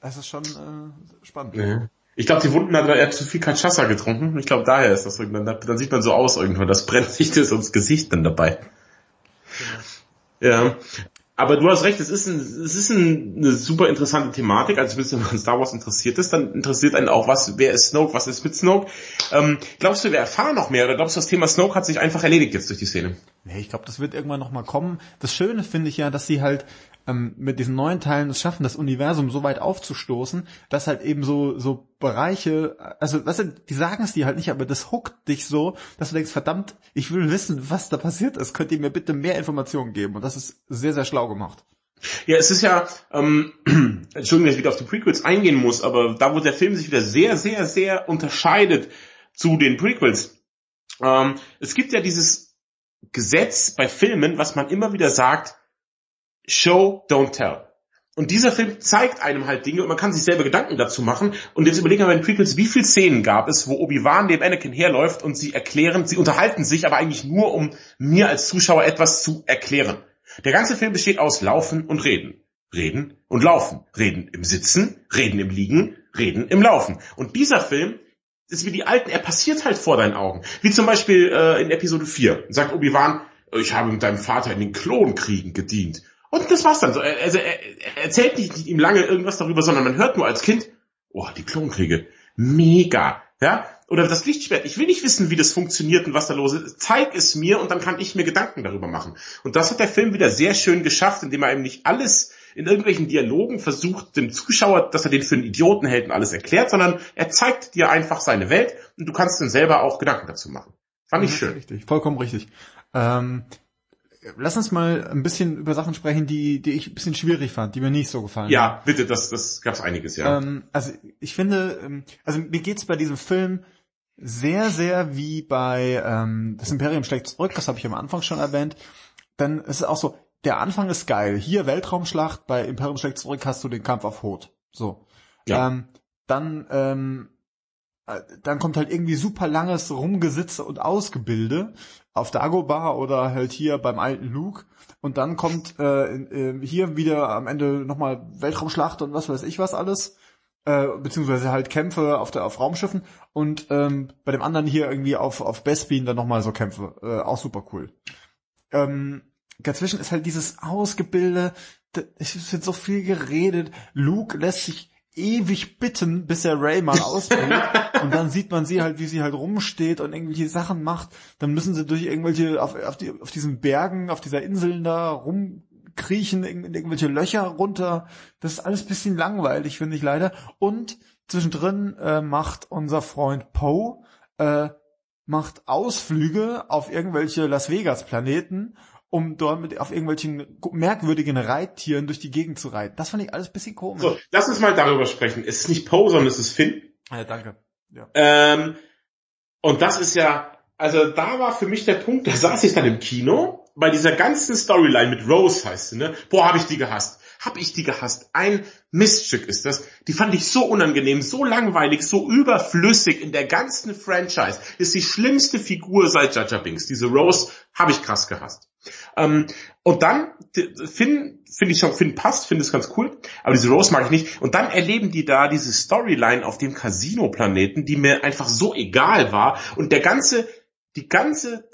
Das ist schon äh, spannend. Nee. Ich glaube, die Wunden hat er zu viel Cachaça getrunken. Ich glaube, daher ist das irgendwann. Dann sieht man so aus irgendwann. Das brennt sich das ins Gesicht dann dabei. Genau. Ja. Aber du hast recht, es ist, ein, es ist ein, eine super interessante Thematik. Also wenn man Star Wars interessiert ist, dann interessiert einen auch, was, wer ist Snoke, was ist mit Snoke. Ähm, glaubst du, wir erfahren noch mehr oder glaubst du, das Thema Snoke hat sich einfach erledigt jetzt durch die Szene? Nee, ich glaube, das wird irgendwann nochmal kommen. Das Schöne finde ich ja, dass sie halt ähm, mit diesen neuen Teilen es schaffen, das Universum so weit aufzustoßen, dass halt eben so, so Bereiche, also weißt du, die sagen es dir halt nicht, aber das huckt dich so, dass du denkst, verdammt, ich will wissen, was da passiert ist. Könnt ihr mir bitte mehr Informationen geben? Und das ist sehr, sehr schlau gemacht. Ja, es ist ja, ähm, Entschuldigung, dass ich wieder auf die Prequels eingehen muss, aber da wo der Film sich wieder sehr, sehr, sehr unterscheidet zu den Prequels. Ähm, es gibt ja dieses Gesetz bei Filmen, was man immer wieder sagt, Show, don't tell. Und dieser Film zeigt einem halt Dinge und man kann sich selber Gedanken dazu machen. Und jetzt überlegen wir bei den Prequels, wie viele Szenen gab es, wo Obi-Wan neben Anakin herläuft und sie erklären, sie unterhalten sich, aber eigentlich nur, um mir als Zuschauer etwas zu erklären. Der ganze Film besteht aus Laufen und Reden. Reden und Laufen. Reden im Sitzen, Reden im Liegen, Reden im Laufen. Und dieser Film ist wie die alten, er passiert halt vor deinen Augen. Wie zum Beispiel äh, in Episode 4 sagt Obi-Wan, ich habe mit deinem Vater in den Klonkriegen gedient. Und das war's dann so. Also er, er erzählt nicht ihm lange irgendwas darüber, sondern man hört nur als Kind, oh, die Klonkriege, mega, ja? Oder das Lichtschwert. Ich will nicht wissen, wie das funktioniert und was da los ist. Zeig es mir und dann kann ich mir Gedanken darüber machen. Und das hat der Film wieder sehr schön geschafft, indem er eben nicht alles in irgendwelchen Dialogen versucht, dem Zuschauer, dass er den für einen Idioten hält und alles erklärt, sondern er zeigt dir einfach seine Welt und du kannst dann selber auch Gedanken dazu machen. Fand ich schön. Richtig, vollkommen richtig. Ähm, lass uns mal ein bisschen über Sachen sprechen, die, die ich ein bisschen schwierig fand, die mir nicht so gefallen Ja, haben. bitte, das, das gab's einiges, ja. Ähm, also ich finde, ähm, also mir geht's bei diesem Film sehr, sehr wie bei ähm, Das Imperium schlägt zurück, das habe ich am Anfang schon erwähnt. Dann ist es auch so, der Anfang ist geil. Hier Weltraumschlacht, bei Imperium schlägt zurück hast du den Kampf auf Hoth. So. Ja. Ähm, dann ähm, äh, dann kommt halt irgendwie super langes Rumgesitze und Ausgebilde auf Dagobah oder halt hier beim alten Luke. Und dann kommt äh, äh, hier wieder am Ende nochmal Weltraumschlacht und was weiß ich was alles. Äh, beziehungsweise halt Kämpfe auf der auf Raumschiffen und ähm, bei dem anderen hier irgendwie auf auf Bespin dann nochmal so Kämpfe äh, auch super cool ähm, dazwischen ist halt dieses Ausgebilde es wird so viel geredet Luke lässt sich ewig bitten, bis er Ray mal ausbringt. und dann sieht man sie halt, wie sie halt rumsteht und irgendwelche Sachen macht. Dann müssen sie durch irgendwelche, auf, auf, die, auf diesen Bergen, auf dieser Insel da rumkriechen, in, in irgendwelche Löcher runter. Das ist alles bisschen langweilig, finde ich leider. Und zwischendrin äh, macht unser Freund Poe äh, macht Ausflüge auf irgendwelche Las Vegas Planeten um dort mit auf irgendwelchen merkwürdigen Reittieren durch die Gegend zu reiten. Das fand ich alles bisschen komisch. So, lass uns mal darüber sprechen. Es ist nicht Poe, sondern es ist Finn. Ja, danke. Ähm, und das ist ja, also da war für mich der Punkt, da saß ich dann im Kino, bei dieser ganzen Storyline mit Rose heißt sie, ne? Boah, habe ich die gehasst hab ich die gehasst. Ein Miststück ist das. Die fand ich so unangenehm, so langweilig, so überflüssig in der ganzen Franchise. Ist die schlimmste Figur seit Jaja Binks. Diese Rose habe ich krass gehasst. Ähm, und dann, Finn, finde ich schon, Finn passt, finde es ganz cool, aber diese Rose mag ich nicht. Und dann erleben die da diese Storyline auf dem Casino-Planeten, die mir einfach so egal war. Und der ganze, die ganze,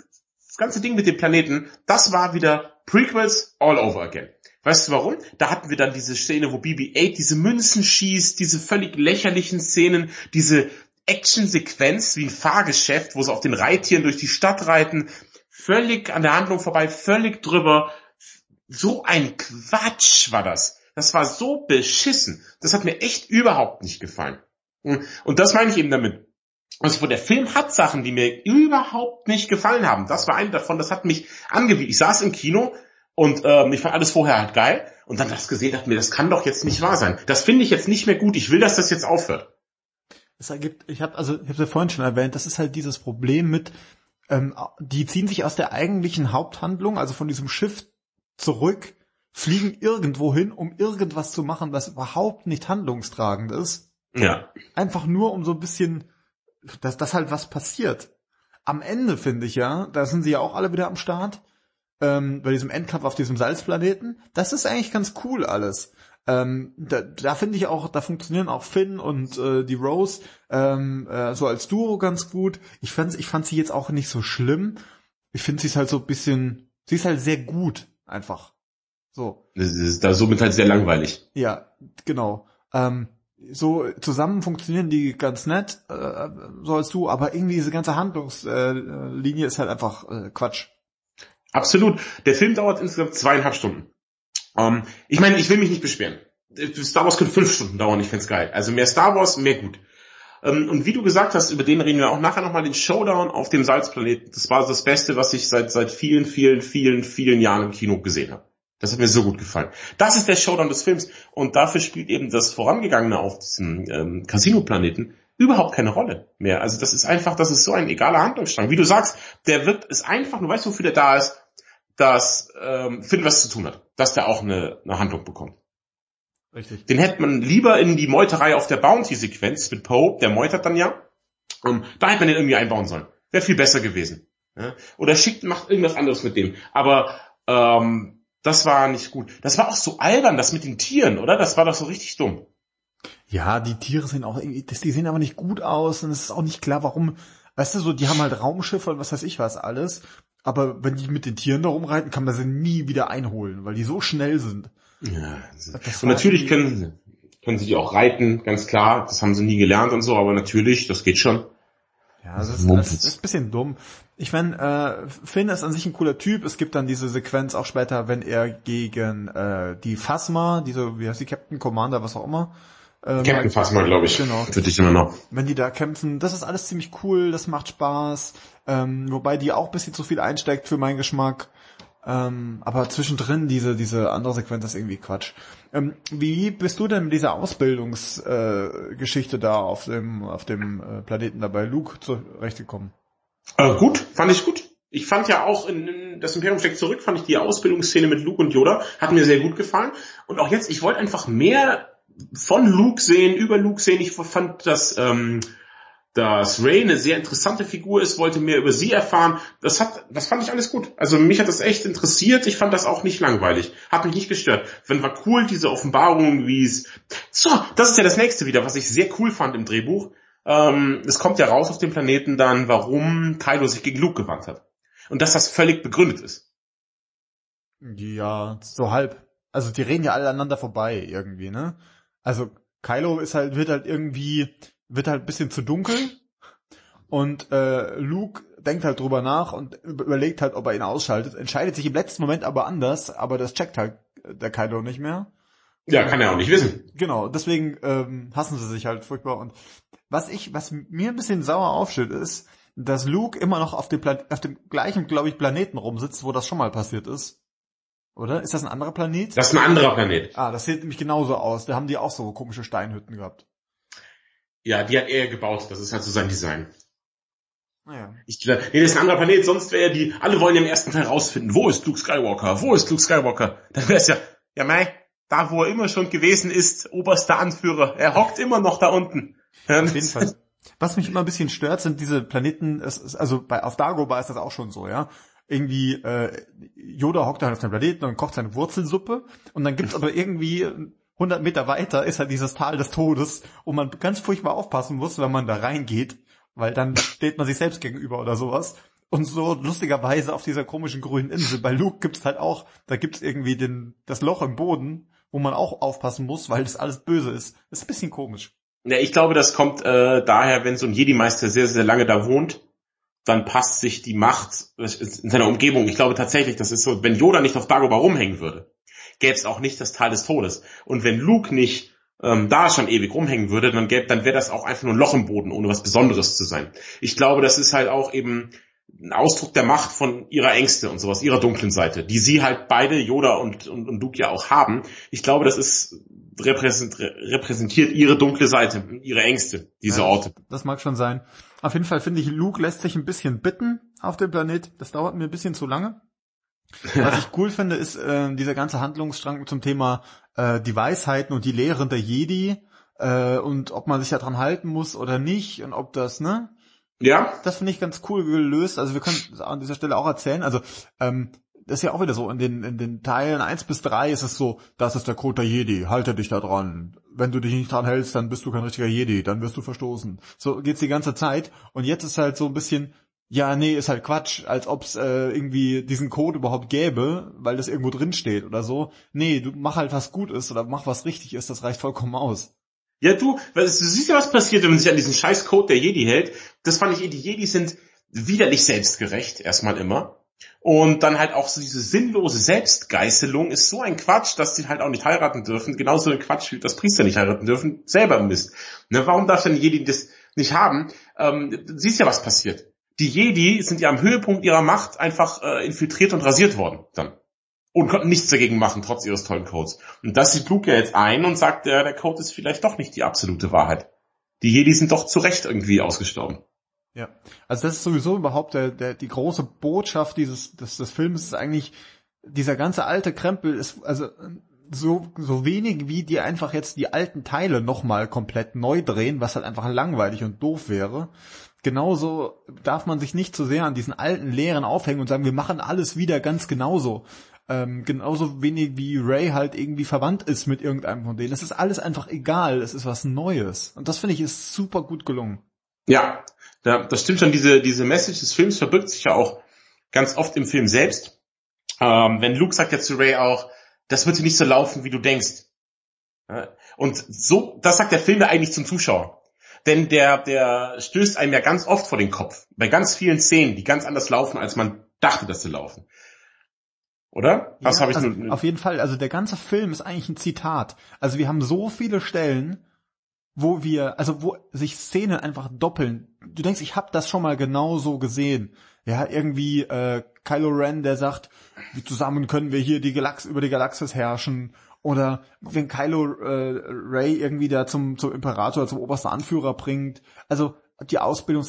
das ganze Ding mit dem Planeten, das war wieder Prequels all over again. Weißt du warum? Da hatten wir dann diese Szene, wo BB-8 diese Münzen schießt, diese völlig lächerlichen Szenen, diese Action-Sequenz wie ein Fahrgeschäft, wo sie auf den Reittieren durch die Stadt reiten, völlig an der Handlung vorbei, völlig drüber. So ein Quatsch war das. Das war so beschissen. Das hat mir echt überhaupt nicht gefallen. Und das meine ich eben damit. Also der Film hat Sachen, die mir überhaupt nicht gefallen haben. Das war eine davon, das hat mich angewiesen. Ich saß im Kino und ähm, ich fand alles vorher halt geil. und dann das gesehen, dachte mir, das kann doch jetzt nicht wahr sein. Das finde ich jetzt nicht mehr gut. Ich will, dass das jetzt aufhört. Es ergibt, ich habe also, ich habe ja vorhin schon erwähnt, das ist halt dieses Problem mit, ähm, die ziehen sich aus der eigentlichen Haupthandlung, also von diesem Schiff zurück, fliegen irgendwo hin, um irgendwas zu machen, was überhaupt nicht handlungstragend ist. Ja. Einfach nur, um so ein bisschen, dass das halt was passiert. Am Ende finde ich ja, da sind sie ja auch alle wieder am Start, ähm, bei diesem Endkampf auf diesem Salzplaneten. Das ist eigentlich ganz cool alles. Ähm, da da finde ich auch, da funktionieren auch Finn und äh, die Rose ähm, äh, so als Duo ganz gut. Ich fand, ich fand sie jetzt auch nicht so schlimm. Ich finde sie ist halt so ein bisschen, sie ist halt sehr gut einfach. So. Das ist da somit halt sehr langweilig. Ja, genau. Ähm, so zusammen funktionieren die ganz nett, äh, so als du, aber irgendwie diese ganze Handlungslinie äh, ist halt einfach äh, Quatsch. Absolut. Der Film dauert insgesamt zweieinhalb Stunden. Ähm, ich meine, ich will mich nicht beschweren. Star Wars könnte fünf Stunden dauern, ich find's geil. Also mehr Star Wars, mehr gut. Ähm, und wie du gesagt hast, über den reden wir auch nachher nochmal, den Showdown auf dem Salzplaneten. Das war das Beste, was ich seit, seit vielen, vielen, vielen, vielen Jahren im Kino gesehen habe. Das hat mir so gut gefallen. Das ist der Showdown des Films. Und dafür spielt eben das Vorangegangene auf diesem ähm, Casino-Planeten überhaupt keine Rolle mehr. Also das ist einfach, das ist so ein egaler Handlungsstrang. Wie du sagst, der wird ist einfach, du weißt, wofür der da ist, dass ähm, Finn was zu tun hat. Dass der auch eine, eine Handlung bekommt. Richtig. Den hätte man lieber in die Meuterei auf der Bounty-Sequenz mit Poe, der meutert dann ja. Um, da hätte man den irgendwie einbauen sollen. Wäre viel besser gewesen. Ja? Oder schickt, macht irgendwas anderes mit dem. Aber ähm, das war nicht gut. Das war auch so albern, das mit den Tieren, oder? Das war doch so richtig dumm. Ja, die Tiere sehen auch irgendwie, die sehen aber nicht gut aus und es ist auch nicht klar, warum, weißt du, so, die haben halt Raumschiffe und was weiß ich was alles, aber wenn die mit den Tieren da rumreiten, kann man sie nie wieder einholen, weil die so schnell sind. Ja, und natürlich können, können sie die auch reiten, ganz klar, das haben sie nie gelernt und so, aber natürlich, das geht schon. Ja, das ist, das ist ein bisschen dumm. Ich meine, äh, Finn ist an sich ein cooler Typ. Es gibt dann diese Sequenz auch später, wenn er gegen äh, die Phasma, diese, wie heißt die, Captain Commander, was auch immer. Ähm, Captain Phasma, glaube ich. Genau. Für dich immer noch. Wenn die da kämpfen, das ist alles ziemlich cool, das macht Spaß. Ähm, wobei die auch ein bisschen zu viel einsteckt für meinen Geschmack. Ähm, aber zwischendrin diese, diese andere Sequenz ist irgendwie Quatsch. Ähm, wie bist du denn mit dieser Ausbildungsgeschichte äh, da auf dem, auf dem äh, Planeten dabei Luke zurechtgekommen? Äh, gut, fand ich gut. Ich fand ja auch in, in das Imperium steckt zurück, fand ich die Ausbildungsszene mit Luke und Yoda, hat mir sehr gut gefallen. Und auch jetzt, ich wollte einfach mehr von Luke sehen, über Luke sehen. Ich fand das ähm, dass Ray eine sehr interessante Figur ist, wollte mehr über sie erfahren. Das hat, das fand ich alles gut. Also mich hat das echt interessiert. Ich fand das auch nicht langweilig. Hat mich nicht gestört. Wenn war cool, diese Offenbarung, wie es, so, das ist ja das nächste wieder, was ich sehr cool fand im Drehbuch. Ähm, es kommt ja raus auf dem Planeten dann, warum Kylo sich gegen Luke gewandt hat. Und dass das völlig begründet ist. Ja, so halb. Also die reden ja alle aneinander vorbei irgendwie, ne? Also Kylo ist halt, wird halt irgendwie wird halt ein bisschen zu dunkel und äh, Luke denkt halt drüber nach und überlegt halt, ob er ihn ausschaltet, entscheidet sich im letzten Moment aber anders, aber das checkt halt der Kaido nicht mehr. Ja, kann er auch nicht wissen. Genau, deswegen ähm, hassen sie sich halt furchtbar. Und was ich, was mir ein bisschen sauer aufsteht, ist, dass Luke immer noch auf dem, Plan auf dem gleichen, glaube ich, Planeten rumsitzt, wo das schon mal passiert ist. Oder? Ist das ein anderer Planet? Das ist ein anderer Planet. Ah, das sieht nämlich genauso aus. Da haben die auch so komische Steinhütten gehabt. Ja, die hat er gebaut. Das ist halt so sein Design. Naja. Ich, nee, das ist ein anderer Planet, sonst wäre die, alle wollen ja im ersten Teil rausfinden, wo ist Luke Skywalker, wo ist Luke Skywalker? Dann wäre es ja, ja mei, da wo er immer schon gewesen ist, oberster Anführer, er hockt immer noch da unten. Auf jeden Fall. Was mich immer ein bisschen stört, sind diese Planeten, es also bei, auf Dagobah ist das auch schon so, ja. Irgendwie, äh, Yoda hockt halt auf dem Planeten und kocht seine Wurzelsuppe und dann gibt's aber irgendwie 100 Meter weiter ist halt dieses Tal des Todes, wo man ganz furchtbar aufpassen muss, wenn man da reingeht, weil dann steht man sich selbst gegenüber oder sowas. Und so lustigerweise auf dieser komischen grünen Insel bei Luke gibt's halt auch, da gibt's irgendwie den, das Loch im Boden, wo man auch aufpassen muss, weil das alles böse ist. Das ist ein bisschen komisch. Ja, ich glaube, das kommt äh, daher, wenn so ein Jedi-Meister sehr, sehr lange da wohnt, dann passt sich die Macht in seiner Umgebung. Ich glaube tatsächlich, das ist so, wenn Yoda nicht auf Dagobah rumhängen würde, gäbe es auch nicht das Tal des Todes. Und wenn Luke nicht ähm, da schon ewig rumhängen würde, dann dann wäre das auch einfach nur ein Loch im Boden, ohne was Besonderes zu sein. Ich glaube, das ist halt auch eben ein Ausdruck der Macht von ihrer Ängste und sowas, ihrer dunklen Seite, die sie halt beide, Yoda und, und, und Luke ja auch haben. Ich glaube, das ist repräsentiert ihre dunkle Seite, ihre Ängste, diese ja, Orte. Das mag schon sein. Auf jeden Fall finde ich, Luke lässt sich ein bisschen bitten auf dem Planet. Das dauert mir ein bisschen zu lange. Was ich cool finde, ist äh, dieser ganze Handlungsstrang zum Thema äh, die Weisheiten und die Lehren der Jedi äh, und ob man sich daran halten muss oder nicht und ob das, ne? Ja. Das finde ich ganz cool gelöst. Also wir können an dieser Stelle auch erzählen. Also ähm, ist ja auch wieder so, in den, in den Teilen eins bis drei ist es so, das ist der Code der Jedi, halte dich da dran. Wenn du dich nicht dran hältst, dann bist du kein richtiger Jedi, dann wirst du verstoßen. So geht's die ganze Zeit. Und jetzt ist halt so ein bisschen, ja, nee, ist halt Quatsch, als ob's äh, irgendwie diesen Code überhaupt gäbe, weil das irgendwo drin steht oder so. Nee, du mach halt was gut ist oder mach was richtig ist, das reicht vollkommen aus. Ja, du, weil du siehst ja, was passiert, wenn man sich an diesen scheiß Code der Jedi hält. Das fand ich, die Jedi sind widerlich selbstgerecht, erstmal immer. Und dann halt auch so diese sinnlose Selbstgeißelung ist so ein Quatsch, dass sie halt auch nicht heiraten dürfen. Genauso ein Quatsch, wie das Priester nicht heiraten dürfen. Selber Mist. Ne, warum darf denn Jedi das nicht haben? Ähm, siehst ja, was passiert. Die Jedi sind ja am Höhepunkt ihrer Macht einfach äh, infiltriert und rasiert worden dann. Und konnten nichts dagegen machen, trotz ihres tollen Codes. Und das sieht Luke ja jetzt ein und sagt, äh, der Code ist vielleicht doch nicht die absolute Wahrheit. Die Jedi sind doch zu Recht irgendwie ausgestorben. Ja, also das ist sowieso überhaupt der, der, die große Botschaft dieses des, des Films ist eigentlich, dieser ganze alte Krempel ist, also so, so wenig wie die einfach jetzt die alten Teile nochmal komplett neu drehen, was halt einfach langweilig und doof wäre. Genauso darf man sich nicht zu sehr an diesen alten Lehren aufhängen und sagen, wir machen alles wieder ganz genauso. Ähm, genauso wenig wie Ray halt irgendwie verwandt ist mit irgendeinem von denen. Es ist alles einfach egal, es ist was Neues. Und das finde ich ist super gut gelungen. Ja, da, das stimmt schon, diese, diese Message des Films verbirgt sich ja auch ganz oft im Film selbst. Ähm, wenn Luke sagt ja zu Ray auch, das wird hier nicht so laufen, wie du denkst. Und so, das sagt der Film ja eigentlich zum Zuschauer. Denn der, der stößt einem ja ganz oft vor den Kopf. Bei ganz vielen Szenen, die ganz anders laufen, als man dachte, dass sie laufen. Oder? Was ja, habe ich also nun? Auf jeden Fall. Also der ganze Film ist eigentlich ein Zitat. Also wir haben so viele Stellen, wo wir, also wo sich Szenen einfach doppeln. Du denkst, ich habe das schon mal genau so gesehen. Ja, irgendwie äh, Kylo Ren, der sagt, zusammen können wir hier die Galax über die Galaxis herrschen. Oder wenn Kylo äh, Ray irgendwie da zum, zum Imperator, zum obersten Anführer bringt. Also die Ausbildung,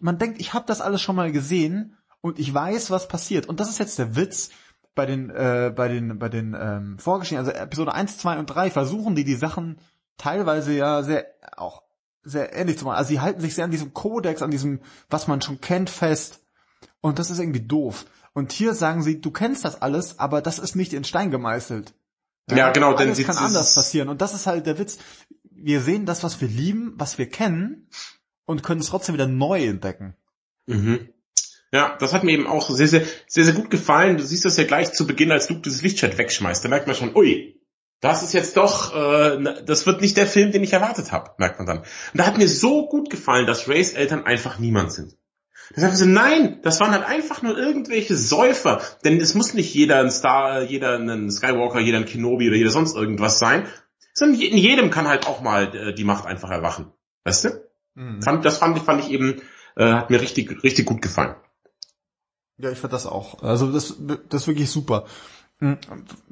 man denkt, ich habe das alles schon mal gesehen und ich weiß, was passiert. Und das ist jetzt der Witz bei den äh, bei den bei den ähm, Vorgeschichten, also Episode 1, 2 und 3 versuchen die die Sachen teilweise ja sehr, auch sehr ähnlich zu machen. Also sie halten sich sehr an diesem Kodex, an diesem, was man schon kennt, fest. Und das ist irgendwie doof. Und hier sagen sie, du kennst das alles, aber das ist nicht in Stein gemeißelt. Ja, ja genau, denn sie kann anders passieren. Und das ist halt der Witz. Wir sehen das, was wir lieben, was wir kennen, und können es trotzdem wieder neu entdecken. Mhm. Ja, das hat mir eben auch sehr, sehr, sehr, sehr gut gefallen. Du siehst das ja gleich zu Beginn, als Luke dieses Lichtschwert wegschmeißt. Da merkt man schon, ui, das ist jetzt doch, äh, das wird nicht der Film, den ich erwartet habe, merkt man dann. Und da hat mir so gut gefallen, dass Rays Eltern einfach niemand sind. Da sagen sie, nein, das waren halt einfach nur irgendwelche Säufer. Denn es muss nicht jeder ein Star, jeder ein Skywalker, jeder ein Kenobi oder jeder sonst irgendwas sein. Sondern in jedem kann halt auch mal äh, die Macht einfach erwachen. Weißt du? Mhm. Fand, das fand ich, fand ich eben, äh, hat mir richtig, richtig gut gefallen. Ja, ich fand das auch. Also das, das ist wirklich super. Hm,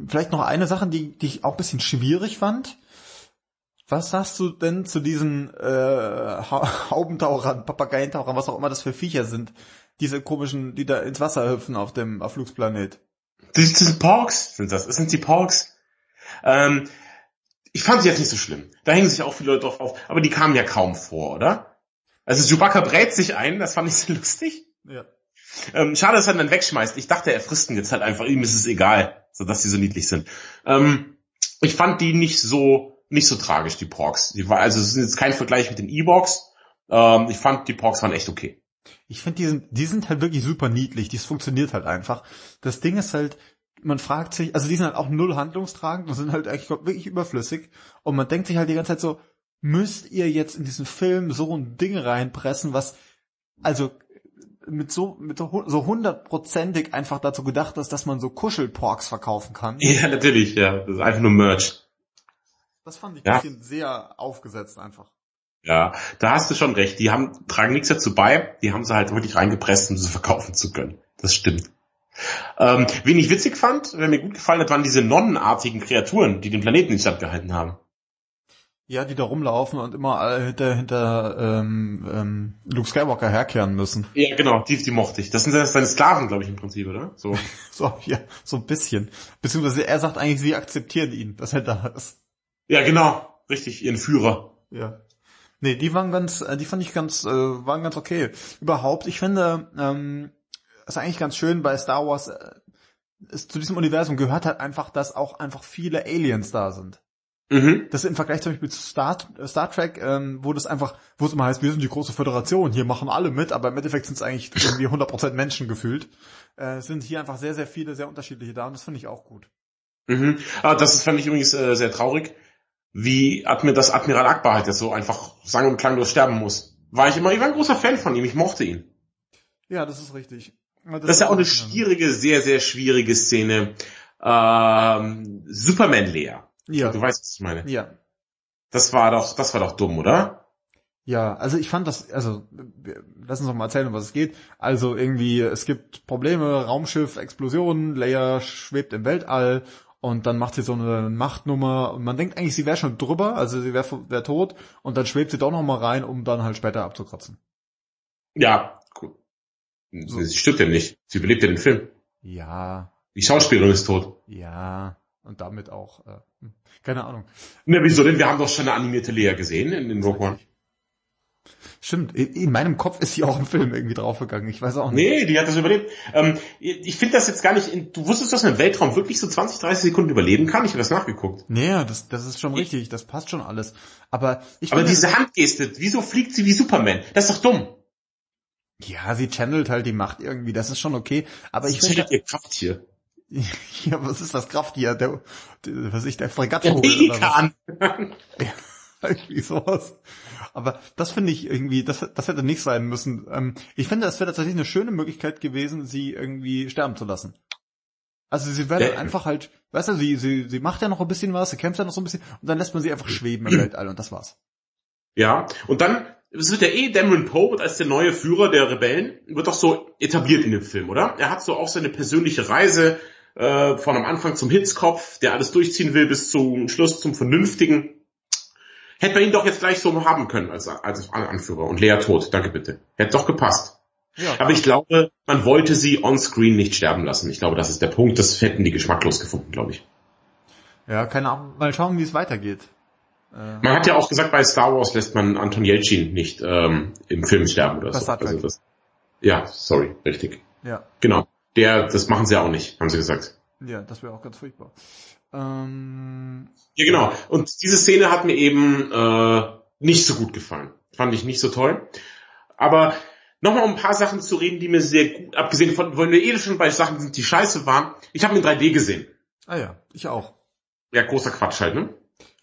vielleicht noch eine Sache, die, die ich auch ein bisschen schwierig fand. Was sagst du denn zu diesen äh, Haubentauchern, Papageientauchern, was auch immer das für Viecher sind? Diese komischen, die da ins Wasser hüpfen auf dem auf Flugsplanet. Das, das sind Porks, sind das. Das sind die Porks. Ähm, ich fand sie jetzt nicht so schlimm. Da hängen sich auch viele Leute drauf auf. Aber die kamen ja kaum vor, oder? Also Chewbacca brät sich ein, das fand ich so lustig. Ja. Ähm, schade, dass er dann wegschmeißt. Ich dachte, er frisst ihn jetzt halt einfach. Ihm ist es egal, so dass sie so niedlich sind. Ähm, ich fand die nicht so nicht so tragisch, die Porks. Die war, also es ist jetzt kein Vergleich mit den E-Box. Ähm, ich fand, die Porks waren echt okay. Ich finde, die sind, die sind halt wirklich super niedlich. Dies funktioniert halt einfach. Das Ding ist halt, man fragt sich, also die sind halt auch null handlungstragend und sind halt eigentlich wirklich überflüssig. Und man denkt sich halt die ganze Zeit so, müsst ihr jetzt in diesen Film so ein Ding reinpressen, was also mit so mit so, hundertprozentig einfach dazu gedacht ist, dass man so Kuschelporks verkaufen kann. Ja, natürlich, ja. Das ist einfach nur Merch. Das fand ich ja. ein bisschen sehr aufgesetzt einfach. Ja, da hast du schon recht. Die haben, tragen nichts dazu bei, die haben sie halt wirklich reingepresst, um sie verkaufen zu können. Das stimmt. Ähm, wen ich witzig fand, wer mir gut gefallen hat, waren diese nonnenartigen Kreaturen, die den Planeten in Stand gehalten haben. Ja, die da rumlaufen und immer hinter, hinter ähm, ähm, Luke Skywalker herkehren müssen. Ja, genau, die, die mochte ich. Das sind seine Sklaven, glaube ich, im Prinzip, oder? So. so, ja, so ein bisschen. Beziehungsweise er sagt eigentlich, sie akzeptieren ihn, dass er da ist. Ja, genau. Richtig, ihren Führer. Ja. Nee, die waren ganz, äh, die fand ich ganz, äh, waren ganz okay. Überhaupt, ich finde, ähm, ist eigentlich ganz schön bei Star Wars, äh, ist, zu diesem Universum gehört halt einfach, dass auch einfach viele Aliens da sind. Mhm. Das im Vergleich zum Beispiel zu Star, Star Trek, ähm, wo das einfach, wo es immer heißt, wir sind die große Föderation, hier machen alle mit, aber im Endeffekt sind es eigentlich irgendwie 100% Menschen gefühlt, äh, sind hier einfach sehr, sehr viele, sehr unterschiedliche da und das finde ich auch gut. Mhm. Ah, das fand ich übrigens äh, sehr traurig, wie Admir das Admiral Akbar halt jetzt so einfach sang- und klanglos sterben muss. War ich immer, ich war ein großer Fan von ihm, ich mochte ihn. Ja, das ist richtig. Das, das ist ja auch eine schwierige, sehr, sehr schwierige Szene. Ähm, Superman Lea. Ja. Du weißt, was ich meine. Ja. Das war doch, das war doch dumm, oder? Ja, also ich fand das, also lass uns doch mal erzählen, um was es geht. Also irgendwie, es gibt Probleme, Raumschiff, Explosionen, Leia schwebt im Weltall und dann macht sie so eine Machtnummer und man denkt eigentlich, sie wäre schon drüber, also sie wäre wär tot und dann schwebt sie doch noch mal rein, um dann halt später abzukratzen. Ja, gut. So. Sie stirbt ja nicht. Sie überlebt ja den Film. Ja. Die Schauspielerin ist tot. Ja. Und damit auch, äh, hm, keine Ahnung. Na, wieso denn? Wir haben doch schon eine animierte Lea gesehen in, in Rogue One. Stimmt, in meinem Kopf ist sie auch im Film irgendwie draufgegangen. Ich weiß auch nicht. Nee, die hat das überlebt. Ähm, ich finde das jetzt gar nicht. In, du wusstest, dass man im Weltraum wirklich so 20, 30 Sekunden überleben kann? Ich habe das nachgeguckt. Nee, das, das ist schon richtig. Das passt schon alles. Aber ich Aber diese Handgeste, wieso fliegt sie wie Superman? Das ist doch dumm. Ja, sie channelt halt die Macht irgendwie. Das ist schon okay. Aber sie ich finde ihr Kraft hier. Ja, was ist das Krafttier? Der, der was ich, der Fregattvogel? Der Pelikan. ja, irgendwie sowas. Aber das finde ich irgendwie, das, das hätte nicht sein müssen. Ähm, ich finde, es wäre tatsächlich eine schöne Möglichkeit gewesen, sie irgendwie sterben zu lassen. Also sie wäre einfach halt, weißt du, sie, sie, sie macht ja noch ein bisschen was, sie kämpft ja noch so ein bisschen und dann lässt man sie einfach schweben im Weltall und das war's. Ja, und dann es wird ja eh Dameron Poe als der neue Führer der Rebellen, wird doch so etabliert in dem Film, oder? Er hat so auch seine persönliche Reise äh, von am Anfang zum Hitzkopf, der alles durchziehen will, bis zum Schluss zum Vernünftigen. Hätte man ihn doch jetzt gleich so haben können als, als Anführer und Lea tot. Danke bitte. Hätte doch gepasst. Ja, Aber ich glaube, man wollte sie on-screen nicht sterben lassen. Ich glaube, das ist der Punkt. Das hätten die geschmacklos gefunden, glaube ich. Ja, keine Ahnung. Mal schauen, wie es weitergeht. Äh, man hat ja auch gesagt, bei Star Wars lässt man Anton Yelchin nicht ähm, im Film sterben oder so. Also das, ja, sorry, richtig. Ja. Genau. Der, das machen sie auch nicht, haben sie gesagt. Ja, das wäre auch ganz furchtbar. Ähm, ja, genau. Und diese Szene hat mir eben äh, nicht so gut gefallen. Fand ich nicht so toll. Aber nochmal um ein paar Sachen zu reden, die mir sehr gut, abgesehen von, wollen wir eh schon bei Sachen sind, die scheiße waren. Ich habe ihn in 3D gesehen. Ah ja, ich auch. Ja, großer Quatsch halt, ne?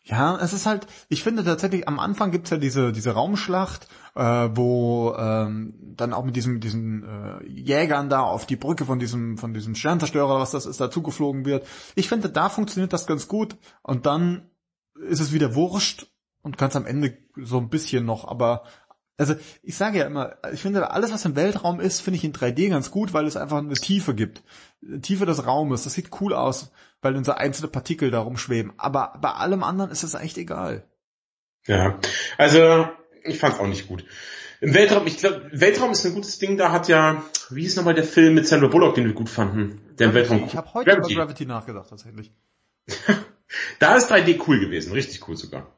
Ja, es ist halt, ich finde tatsächlich, am Anfang gibt's ja diese, diese Raumschlacht, äh, wo ähm, dann auch mit diesen, diesen äh, Jägern da auf die Brücke von diesem, von diesem Sternzerstörer, was das ist, da zugeflogen wird. Ich finde, da funktioniert das ganz gut und dann ist es wieder wurscht und ganz am Ende so ein bisschen noch, aber also ich sage ja immer, ich finde alles, was im Weltraum ist, finde ich in 3D ganz gut, weil es einfach eine Tiefe gibt. Tiefe des Raumes, das sieht cool aus, weil dann so einzelne Partikel da rumschweben. Aber bei allem anderen ist es echt egal. Ja, also ich fand's auch nicht gut. Im Weltraum, ich glaube, Weltraum ist ein gutes Ding, da hat ja, wie hieß nochmal der Film mit Sandra Bullock, den wir gut fanden? Der Gravity. Weltraum. Ich habe heute Gravity. über Gravity nachgedacht, tatsächlich. da ist 3D cool gewesen, richtig cool sogar.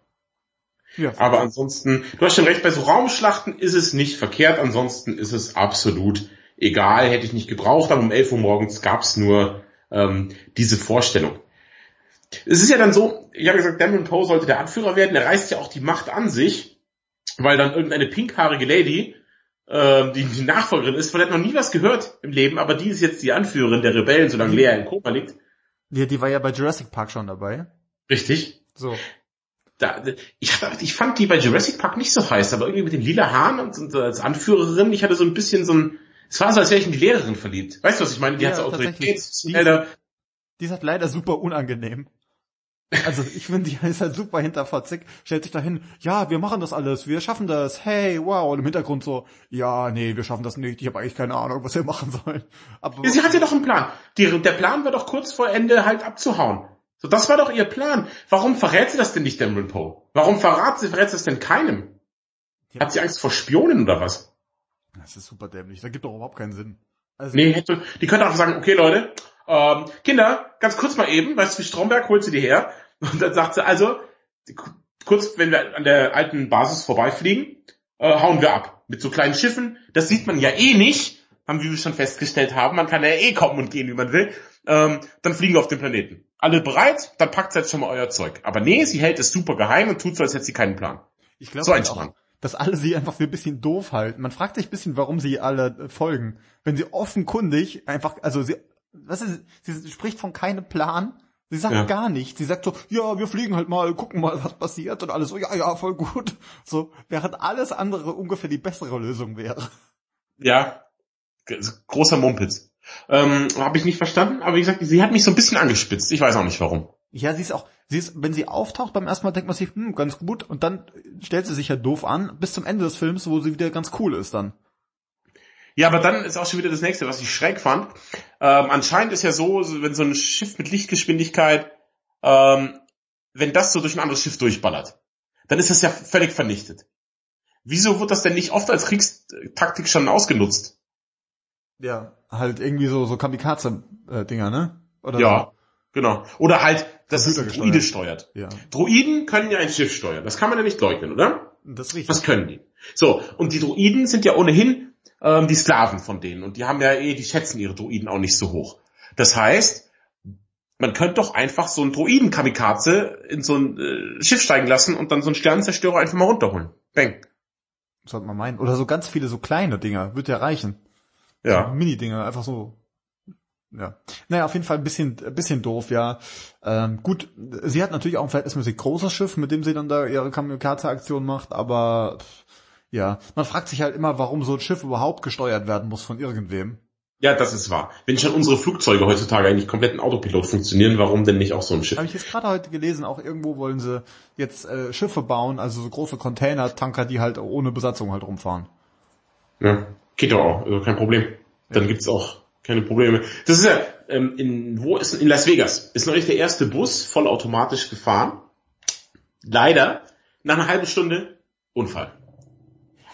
Ja, Aber ansonsten, du hast schon recht, bei so Raumschlachten ist es nicht verkehrt, ansonsten ist es absolut egal, hätte ich nicht gebraucht, aber um 11 Uhr morgens gab's nur ähm, diese Vorstellung. Es ist ja dann so, ich habe gesagt, Damon Poe sollte der Anführer werden, er reißt ja auch die Macht an sich, weil dann irgendeine pinkhaarige Lady, äh, die die Nachfolgerin ist, von der hat noch nie was gehört im Leben, aber die ist jetzt die Anführerin der Rebellen, solange Lea im Koma liegt. Ja, die war ja bei Jurassic Park schon dabei. Richtig. So. Da, ich, ich fand die bei Jurassic Park nicht so heiß, aber irgendwie mit den lila Haaren und, und als Anführerin, ich hatte so ein bisschen so ein, es war so, als wäre ich in die Lehrerin verliebt. Weißt du, was ich meine? Die ja, hat so Autorität. Die, die ist halt leider super unangenehm. Also ich finde, die ist halt super hinterfotzig, stellt sich dahin, ja, wir machen das alles, wir schaffen das, hey, wow, und im Hintergrund so, ja, nee, wir schaffen das nicht, ich habe eigentlich keine Ahnung, was wir machen sollen. Aber ja, sie hatte doch einen Plan. Die, der Plan war doch kurz vor Ende halt abzuhauen. So, das war doch ihr Plan. Warum verrät sie das denn nicht Damon Poe? Warum verrat sie, verrät sie das denn keinem? Ja. Hat sie Angst vor Spionen oder was? Das ist super dämlich, das gibt doch überhaupt keinen Sinn. Also nee, hätte, die könnte auch sagen, okay Leute, ähm, Kinder, ganz kurz mal eben, weißt du, wie Stromberg holt sie die her? Und dann sagt sie, also, kurz, wenn wir an der alten Basis vorbeifliegen, äh, hauen wir ab. Mit so kleinen Schiffen. Das sieht man ja eh nicht, haben wir schon festgestellt haben. Man kann ja eh kommen und gehen, wie man will. Ähm, dann fliegen wir auf den Planeten. Alle bereit? Dann packt jetzt schon mal euer Zeug. Aber nee, sie hält es super geheim und tut so, als hätte sie keinen Plan. Ich glaube so ein auch, dass alle sie einfach für ein bisschen doof halten. Man fragt sich ein bisschen, warum sie alle äh, folgen. Wenn sie offenkundig einfach, also sie, was ist, sie spricht von keinem Plan Sie sagt ja. gar nichts. Sie sagt so, ja, wir fliegen halt mal, gucken mal, was passiert und alles so, ja, ja, voll gut. So, während alles andere ungefähr die bessere Lösung wäre. Ja, großer Mumpitz. Ähm, Habe ich nicht verstanden, aber wie gesagt, sie hat mich so ein bisschen angespitzt. Ich weiß auch nicht warum. Ja, sie ist auch, sie ist, wenn sie auftaucht beim ersten Mal, denkt man sich, hm, ganz gut, und dann stellt sie sich ja doof an, bis zum Ende des Films, wo sie wieder ganz cool ist dann. Ja, aber dann ist auch schon wieder das nächste, was ich schräg fand. Ähm, anscheinend ist ja so, wenn so ein Schiff mit Lichtgeschwindigkeit, ähm, wenn das so durch ein anderes Schiff durchballert, dann ist das ja völlig vernichtet. Wieso wird das denn nicht oft als Kriegstaktik schon ausgenutzt? Ja, halt irgendwie so, so Kamikaze-Dinger, ne? Oder ja, so. genau. Oder halt, dass es Druide steuert. Ja. Druiden können ja ein Schiff steuern. Das kann man ja nicht leugnen, oder? Das ist richtig. Was können die? So, und die Druiden sind ja ohnehin ähm, die Sklaven von denen. Und die haben ja eh, die schätzen ihre Druiden auch nicht so hoch. Das heißt, man könnte doch einfach so einen Druiden-Kamikaze in so ein äh, Schiff steigen lassen und dann so einen Sternenzerstörer einfach mal runterholen. Bang. Sollte man meinen. Oder so ganz viele so kleine Dinger. Wird ja reichen. Ja. So Mini-Dinger, einfach so. Ja. Naja, auf jeden Fall ein bisschen, ein bisschen doof, ja. Ähm, gut, sie hat natürlich auch ein verhältnismäßig großes Schiff, mit dem sie dann da ihre Kamikaze-Aktion macht, aber ja, man fragt sich halt immer, warum so ein Schiff überhaupt gesteuert werden muss von irgendwem. Ja, das ist wahr. Wenn schon unsere Flugzeuge heutzutage eigentlich komplett in Autopilot funktionieren, warum denn nicht auch so ein Schiff? Habe ich jetzt gerade heute gelesen, auch irgendwo wollen sie jetzt äh, Schiffe bauen, also so große Container-Tanker, die halt ohne Besatzung halt rumfahren. Ja, geht doch auch, also kein Problem. Dann gibt's auch keine Probleme. Das ist ja, ähm, in, wo ist in Las Vegas? Ist noch nicht der erste Bus vollautomatisch gefahren. Leider, nach einer halben Stunde Unfall.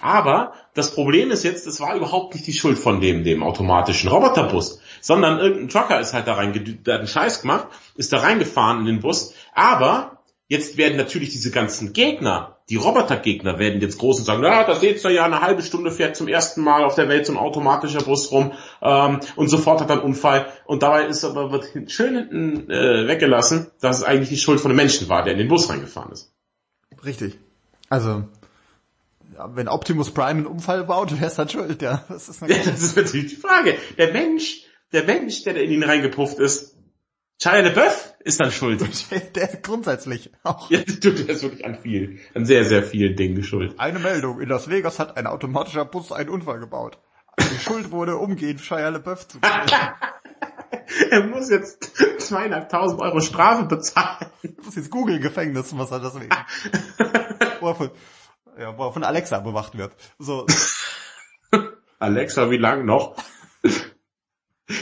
Aber das Problem ist jetzt, es war überhaupt nicht die Schuld von dem, dem automatischen Roboterbus, sondern irgendein Trucker ist halt da reingedüht, der hat einen Scheiß gemacht, ist da reingefahren in den Bus. Aber jetzt werden natürlich diese ganzen Gegner, die Robotergegner werden jetzt groß und sagen, ja, da seht ihr ja, eine halbe Stunde fährt zum ersten Mal auf der Welt so ein automatischer Bus rum ähm, und sofort hat er einen Unfall. Und dabei ist aber wird schön hinten äh, weggelassen, dass es eigentlich die Schuld von dem Menschen war, der in den Bus reingefahren ist. Richtig. Also wenn Optimus Prime einen Unfall baut, wer ist dann schuld? Ja, das ist, ja, das ist natürlich die Frage. Der Mensch, der Mensch, der da in ihn reingepufft ist, Shia LeBeouf ist dann schuld. Der grundsätzlich auch. Ja, der ist wirklich an viel, an sehr, sehr vielen Dingen schuld. Eine Meldung. In Las Vegas hat ein automatischer Bus einen Unfall gebaut. Die Schuld wurde umgehend Shia LeBeouf zu Er muss jetzt zweieinhalbtausend Euro Strafe bezahlen. Er muss jetzt Google-Gefängnis, was er deswegen. ja, wo er von Alexa bewacht wird. So. Alexa, wie lang noch?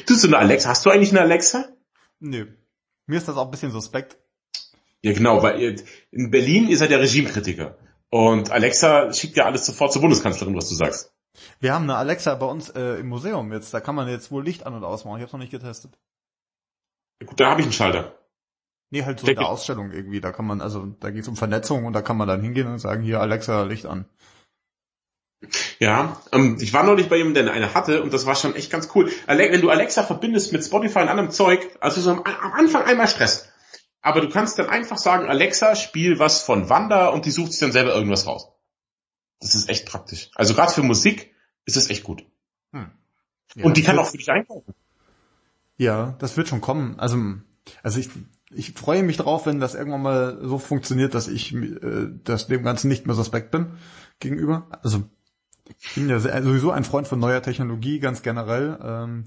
Tust du eine Alexa? Hast du eigentlich eine Alexa? Nö. Mir ist das auch ein bisschen suspekt. Ja, genau, weil in Berlin ist er der Regimekritiker. Und Alexa schickt ja alles sofort zur Bundeskanzlerin, was du sagst. Wir haben eine Alexa bei uns äh, im Museum jetzt. Da kann man jetzt wohl Licht an und ausmachen. Ich habe noch nicht getestet. Ja, gut, da habe ich einen Schalter. Nee, halt so eine Ausstellung irgendwie. Da kann man, also da geht es um Vernetzung und da kann man dann hingehen und sagen, hier Alexa, Licht an. Ja, ähm, ich war noch nicht bei jemandem, der eine hatte und das war schon echt ganz cool. Wenn du Alexa verbindest mit Spotify und anderem Zeug, also so am, am Anfang einmal Stress. Aber du kannst dann einfach sagen, Alexa, spiel was von Wanda und die sucht sich dann selber irgendwas raus. Das ist echt praktisch. Also gerade für Musik ist es echt gut. Hm. Ja, und die kann auch für dich einkaufen. Ja, das wird schon kommen. Also, also ich, ich freue mich drauf, wenn das irgendwann mal so funktioniert, dass ich äh, dass dem Ganzen nicht mehr suspekt bin gegenüber. Also ich bin ja sowieso ein Freund von neuer Technologie, ganz generell. Ähm,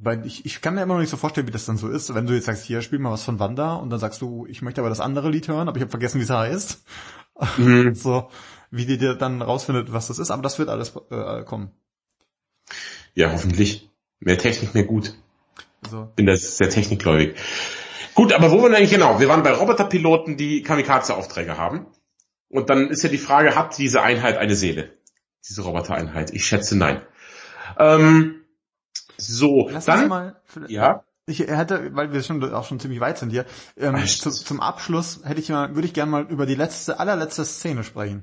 weil ich, ich kann mir immer noch nicht so vorstellen, wie das dann so ist, wenn du jetzt sagst, hier, spiel mal was von Wanda und dann sagst du, ich möchte aber das andere Lied hören, aber ich habe vergessen, wie es heißt. Mhm. so, wie die dir dann rausfindet, was das ist, aber das wird alles äh, kommen. Ja, hoffentlich. Mehr Technik, mehr gut. So. Bin das sehr technikgläubig. Gut, aber wo waren wir eigentlich genau? Wir waren bei Roboterpiloten, die Kamikaze-Aufträge haben. Und dann ist ja die Frage, hat diese Einheit eine Seele? Diese Robotereinheit? Ich schätze nein. Ähm, so, Lass dann, mal, ja. Ich hätte, weil wir schon auch schon ziemlich weit sind hier, ähm, zu, zum Abschluss hätte ich mal, würde ich gerne mal über die letzte, allerletzte Szene sprechen.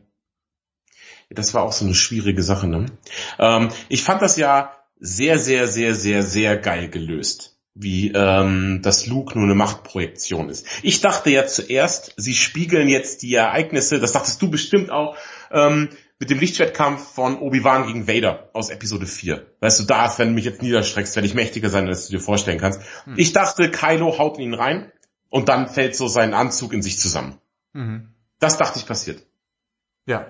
Das war auch so eine schwierige Sache, ne? Ähm, ich fand das ja sehr, sehr, sehr, sehr, sehr geil gelöst, wie ähm, das Luke nur eine Machtprojektion ist. Ich dachte ja zuerst, sie spiegeln jetzt die Ereignisse, das dachtest du bestimmt auch, ähm, mit dem Lichtschwertkampf von Obi-Wan gegen Vader aus Episode 4. Weißt du, da, wenn du mich jetzt niederstreckst, werde ich mächtiger sein, als du dir vorstellen kannst. Hm. Ich dachte, Kylo haut in ihn rein und dann fällt so sein Anzug in sich zusammen. Mhm. Das dachte ich passiert. Ja.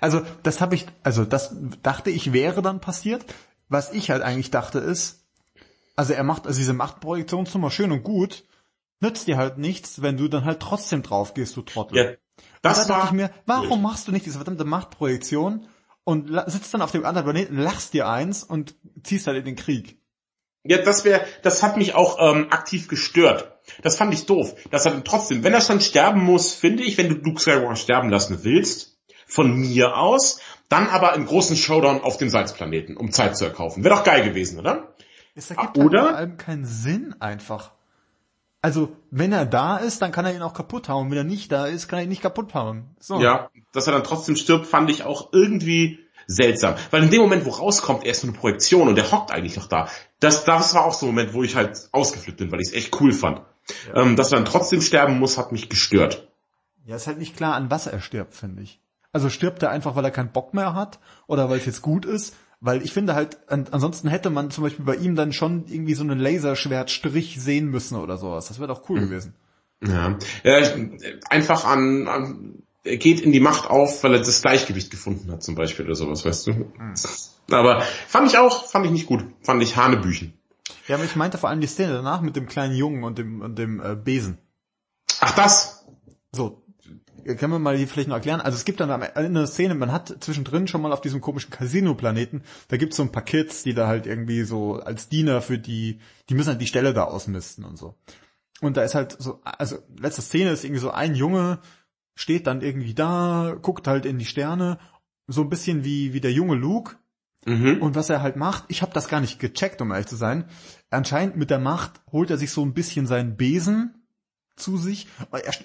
Also, das habe ich, also das dachte ich wäre dann passiert. Was ich halt eigentlich dachte ist, also er macht, also diese Machtprojektionsnummer schön und gut, nützt dir halt nichts, wenn du dann halt trotzdem drauf gehst, du Trottel. Ja, das da dachte ich mir, warum machst du nicht diese verdammte Machtprojektion und sitzt dann auf dem anderen Planeten, lachst dir eins und ziehst halt in den Krieg? Ja, das wäre, das hat mich auch ähm, aktiv gestört. Das fand ich doof. Er dann trotzdem, wenn er schon sterben muss, finde ich, wenn du Luke Skywalker sterben lassen willst, von mir aus, dann aber im großen Showdown auf dem Salzplaneten, um Zeit zu erkaufen. Wäre doch geil gewesen, oder? Es ergibt oder? Halt vor allem keinen Sinn einfach. Also, wenn er da ist, dann kann er ihn auch kaputt hauen. Wenn er nicht da ist, kann er ihn nicht kaputt hauen. So. Ja, dass er dann trotzdem stirbt, fand ich auch irgendwie seltsam. Weil in dem Moment, wo rauskommt, er ist so eine Projektion und der hockt eigentlich noch da. Das, das war auch so ein Moment, wo ich halt ausgeflippt bin, weil ich es echt cool fand. Ja. Ähm, dass er dann trotzdem sterben muss, hat mich gestört. Ja, ist halt nicht klar, an was er stirbt, finde ich. Also stirbt er einfach, weil er keinen Bock mehr hat oder weil es jetzt gut ist weil ich finde halt, ansonsten hätte man zum Beispiel bei ihm dann schon irgendwie so einen Laserschwertstrich sehen müssen oder sowas. Das wäre doch cool mhm. gewesen. Ja. ja, einfach an, an, er geht in die Macht auf, weil er das Gleichgewicht gefunden hat zum Beispiel oder sowas, weißt du. Mhm. Aber fand ich auch, fand ich nicht gut. Fand ich Hanebüchen. Ja, aber ich meinte vor allem die Szene danach mit dem kleinen Jungen und dem, und dem äh, Besen. Ach das? So, können wir mal hier vielleicht noch erklären? Also es gibt dann eine Szene, man hat zwischendrin schon mal auf diesem komischen Casino-Planeten, da gibt's so ein paar Kids, die da halt irgendwie so als Diener für die, die müssen halt die Stelle da ausmisten und so. Und da ist halt so, also letzte Szene ist irgendwie so ein Junge steht dann irgendwie da, guckt halt in die Sterne, so ein bisschen wie, wie der junge Luke. Mhm. Und was er halt macht, ich habe das gar nicht gecheckt, um ehrlich zu sein. Anscheinend mit der Macht holt er sich so ein bisschen seinen Besen zu sich.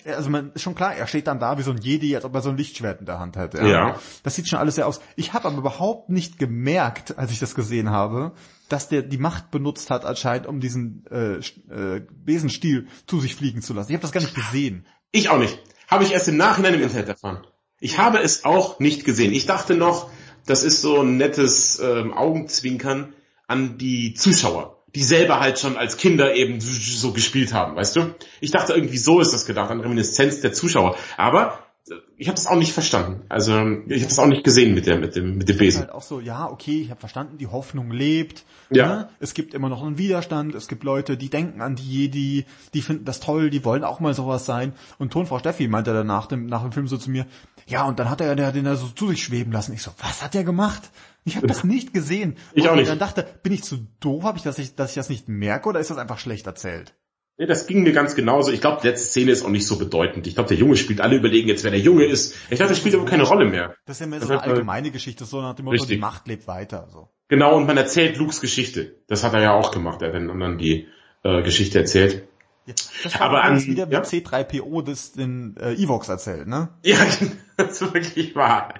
also man ist schon klar, er steht dann da wie so ein Jedi, als ob er so ein Lichtschwert in der Hand hätte. Ja. ja. Das sieht schon alles sehr aus. Ich habe aber überhaupt nicht gemerkt, als ich das gesehen habe, dass der die Macht benutzt hat anscheinend, um diesen äh, äh, Besenstiel zu sich fliegen zu lassen. Ich habe das gar nicht gesehen. Ich auch nicht. Habe ich erst im Nachhinein im Internet erfahren. Ich habe es auch nicht gesehen. Ich dachte noch, das ist so ein nettes ähm, Augenzwinkern an die Zuschauer die selber halt schon als Kinder eben so gespielt haben, weißt du? Ich dachte irgendwie so ist das gedacht, an Reminiszenz der Zuschauer. Aber äh, ich habe das auch nicht verstanden. Also ich habe das auch nicht gesehen mit der mit dem mit dem Besen. Halt auch so, ja, okay, ich habe verstanden, die Hoffnung lebt. Ja. Ne? Es gibt immer noch einen Widerstand. Es gibt Leute, die denken an die Jedi, die finden das toll, die wollen auch mal sowas sein. Und Tonfrau Steffi meinte dann nach dem nach dem Film so zu mir, ja, und dann hat er den da so zu sich schweben lassen. Ich so, was hat er gemacht? Ich habe das nicht gesehen. Ich auch nicht. Und dann dachte, bin ich zu doof, habe ich, dass ich, dass ich das nicht merke oder ist das einfach schlecht erzählt? Nee, das ging mir ganz genauso. Ich glaube, die letzte Szene ist auch nicht so bedeutend. Ich glaube, der Junge spielt, alle überlegen jetzt, wer der Junge ist. Ich dachte, das spielt aber keine Rolle mehr. Das ist ja mehr so eine allgemeine Geschichte, so nach dem Motto, die Macht lebt weiter. So. Genau, und man erzählt Lukes Geschichte. Das hat er ja auch gemacht. Er hat den anderen die äh, Geschichte erzählt. Ja, das war aber an, wieder ja? mit C3PO das den äh, Evox erzählt, ne? Ja, das ist wirklich wahr.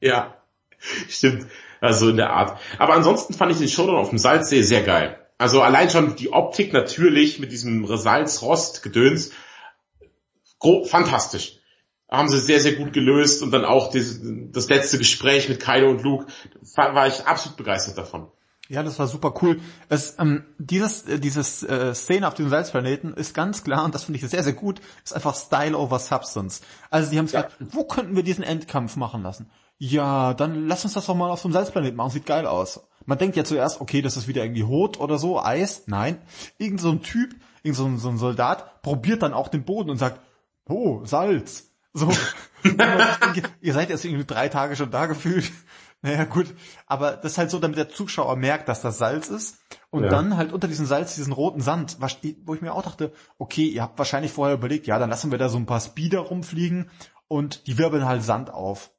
Ja, stimmt. Also in der Art. Aber ansonsten fand ich den Showdown auf dem Salzsee sehr geil. Also allein schon die Optik natürlich mit diesem Salz-Rost-Gedöns. Fantastisch. Haben sie sehr, sehr gut gelöst und dann auch das, das letzte Gespräch mit Kylo und Luke, war ich absolut begeistert davon. Ja, das war super cool. Es, ähm, dieses, äh, dieses äh, Szene auf dem Salzplaneten ist ganz klar, und das finde ich sehr, sehr gut, ist einfach Style over Substance. Also die haben ja. gesagt, wo könnten wir diesen Endkampf machen lassen? Ja, dann lass uns das doch mal auf so einem Salzplaneten machen, sieht geil aus. Man denkt ja zuerst, okay, das ist wieder irgendwie Hot oder so, Eis. Nein, irgend so ein Typ, irgend so ein, so ein Soldat probiert dann auch den Boden und sagt, oh, Salz. So, ihr seid jetzt irgendwie drei Tage schon da gefühlt. Naja, gut. Aber das ist halt so, damit der Zuschauer merkt, dass das Salz ist. Und ja. dann halt unter diesem Salz diesen roten Sand, wo ich mir auch dachte, okay, ihr habt wahrscheinlich vorher überlegt, ja, dann lassen wir da so ein paar Speeder rumfliegen und die wirbeln halt Sand auf.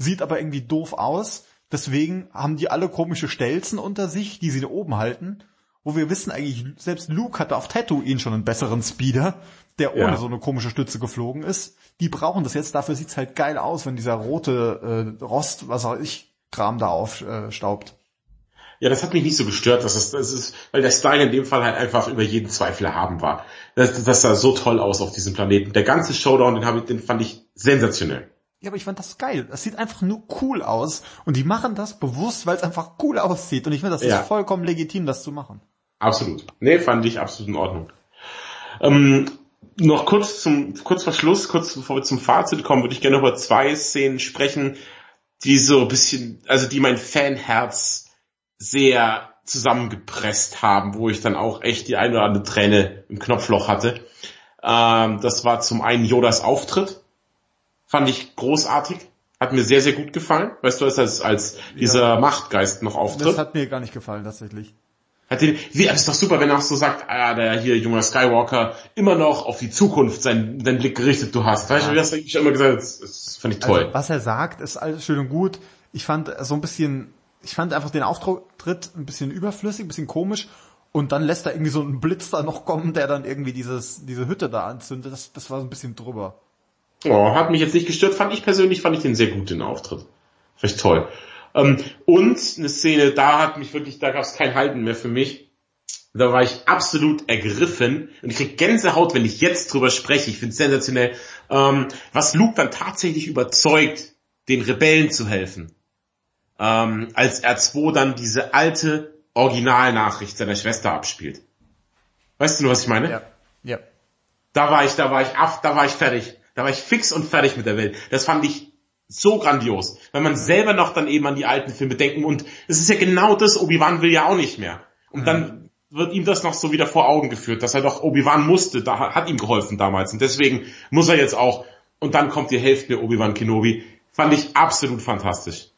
Sieht aber irgendwie doof aus. Deswegen haben die alle komische Stelzen unter sich, die sie da oben halten. Wo wir wissen eigentlich, selbst Luke hatte auf Tatooine schon einen besseren Speeder, der ohne ja. so eine komische Stütze geflogen ist. Die brauchen das jetzt, dafür sieht's halt geil aus, wenn dieser rote äh, Rost, was auch ich, Kram da aufstaubt. Ja, das hat mich nicht so gestört, dass es, das ist, weil der Style in dem Fall halt einfach über jeden Zweifel erhaben war. Das, das sah so toll aus auf diesem Planeten. Der ganze Showdown, den, hab ich, den fand ich sensationell. Ja, aber ich fand das geil. Das sieht einfach nur cool aus. Und die machen das bewusst, weil es einfach cool aussieht. Und ich finde, das ja. ist vollkommen legitim, das zu machen. Absolut. Nee, fand ich absolut in Ordnung. Ähm, noch kurz zum, kurz vor Schluss, kurz bevor wir zum Fazit kommen, würde ich gerne über zwei Szenen sprechen, die so ein bisschen, also die mein Fanherz sehr zusammengepresst haben, wo ich dann auch echt die eine oder andere Träne im Knopfloch hatte. Ähm, das war zum einen Yodas Auftritt. Fand ich großartig. Hat mir sehr, sehr gut gefallen. Weißt du, als, als dieser ja. Machtgeist noch auftritt. Das hat mir gar nicht gefallen, tatsächlich. Hat den, wie, das ist doch super, wenn er auch so sagt, ah, der hier junger Skywalker immer noch auf die Zukunft seinen, seinen Blick gerichtet du hast. Weißt du, wie hast du eigentlich immer gesagt, das, das fand ich toll. Also, was er sagt, ist alles schön und gut. Ich fand so ein bisschen, ich fand einfach den Auftritt ein bisschen überflüssig, ein bisschen komisch. Und dann lässt er irgendwie so einen Blitz da noch kommen, der dann irgendwie dieses, diese Hütte da anzündet. Das, das war so ein bisschen drüber. Oh, hat mich jetzt nicht gestört, fand ich persönlich, fand ich den sehr gut, den Auftritt. Vielleicht toll. Ähm, und eine Szene, da hat mich wirklich, da gab es kein Halten mehr für mich. Da war ich absolut ergriffen und ich krieg Gänsehaut, wenn ich jetzt drüber spreche. Ich finde es sensationell, ähm, was Luke dann tatsächlich überzeugt, den Rebellen zu helfen. Ähm, als R2 dann diese alte Originalnachricht seiner Schwester abspielt. Weißt du nur, was ich meine? Ja. ja. Da war ich, da war ich da war ich fertig. Da war ich fix und fertig mit der Welt. Das fand ich so grandios, weil man selber noch dann eben an die alten Filme denken und es ist ja genau das, Obi-Wan will ja auch nicht mehr. Und dann wird ihm das noch so wieder vor Augen geführt, dass er doch Obi-Wan musste, da hat ihm geholfen damals und deswegen muss er jetzt auch und dann kommt die Hälfte Obi-Wan Kenobi. Fand ich absolut fantastisch.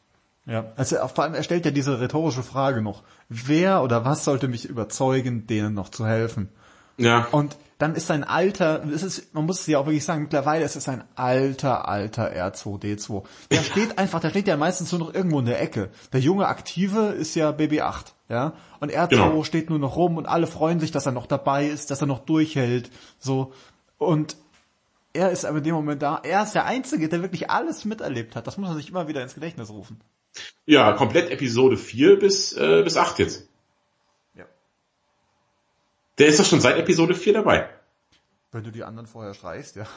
Ja, also vor allem er stellt ja diese rhetorische Frage noch. Wer oder was sollte mich überzeugen, denen noch zu helfen? Ja. Und dann ist sein alter, es ist, man muss es ja auch wirklich sagen, mittlerweile ist es ein alter, alter R2D2. Der ja. steht einfach, der steht ja meistens nur noch irgendwo in der Ecke. Der junge Aktive ist ja BB8, ja. Und R2 genau. steht nur noch rum und alle freuen sich, dass er noch dabei ist, dass er noch durchhält, so. Und er ist aber in dem Moment da, er ist der Einzige, der wirklich alles miterlebt hat. Das muss man sich immer wieder ins Gedächtnis rufen. Ja, komplett Episode 4 bis, äh, bis 8 jetzt. Der ist doch schon seit Episode 4 dabei. Wenn du die anderen vorher streichst, ja.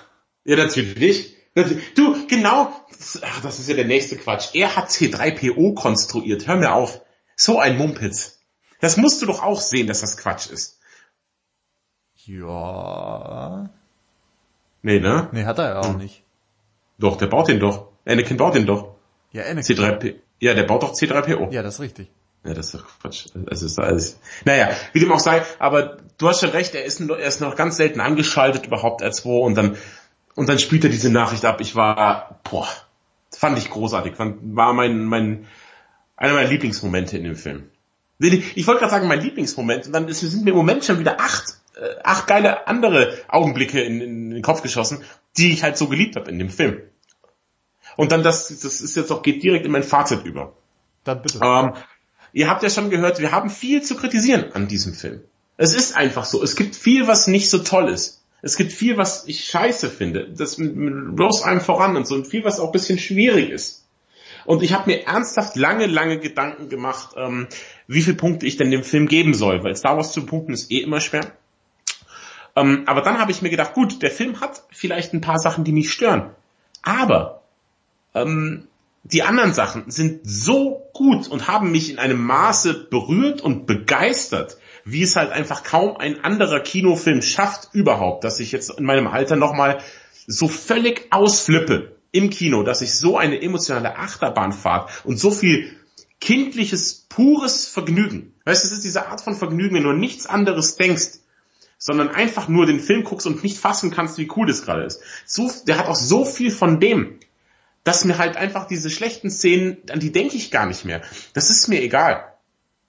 Ja, natürlich. Du, genau, ach, das ist ja der nächste Quatsch. Er hat C3PO konstruiert. Hör mir auf. So ein Mumpitz. Das musst du doch auch sehen, dass das Quatsch ist. Ja. Nee, ne? Nee, hat er ja auch hm. nicht. Doch, der baut den doch. Anakin baut den doch. Ja, Anakin. C3P ja, der baut doch C3PO. Ja, das ist richtig. Ja, das ist doch Quatsch. Also ist alles. Naja, wie dem auch sei, aber du hast schon recht, er ist, er ist noch ganz selten angeschaltet überhaupt als wo und dann und dann spielt er diese Nachricht ab. Ich war, boah, fand ich großartig. War mein, mein, einer meiner Lieblingsmomente in dem Film. Ich wollte gerade sagen, mein Lieblingsmoment, und dann ist, sind mir im Moment schon wieder acht, äh, acht geile andere Augenblicke in, in den Kopf geschossen, die ich halt so geliebt habe in dem Film. Und dann das, das ist jetzt auch, geht direkt in mein Fazit über. Dann bitte. Ähm, ihr habt ja schon gehört, wir haben viel zu kritisieren an diesem Film. Es ist einfach so. Es gibt viel, was nicht so toll ist. Es gibt viel, was ich scheiße finde. Das bloß einem voran und so. Und viel, was auch ein bisschen schwierig ist. Und ich habe mir ernsthaft lange, lange Gedanken gemacht, ähm, wie viele Punkte ich denn dem Film geben soll. Weil Star Wars zu punkten ist eh immer schwer. Ähm, aber dann habe ich mir gedacht, gut, der Film hat vielleicht ein paar Sachen, die mich stören. Aber ähm, die anderen Sachen sind so gut und haben mich in einem Maße berührt und begeistert, wie es halt einfach kaum ein anderer Kinofilm schafft überhaupt, dass ich jetzt in meinem Alter nochmal so völlig ausflippe im Kino, dass ich so eine emotionale Achterbahnfahrt und so viel kindliches, pures Vergnügen. Weißt du, es ist diese Art von Vergnügen, wenn du nichts anderes denkst, sondern einfach nur den Film guckst und nicht fassen kannst, wie cool das gerade ist. So, der hat auch so viel von dem, dass mir halt einfach diese schlechten Szenen, an die denke ich gar nicht mehr. Das ist mir egal.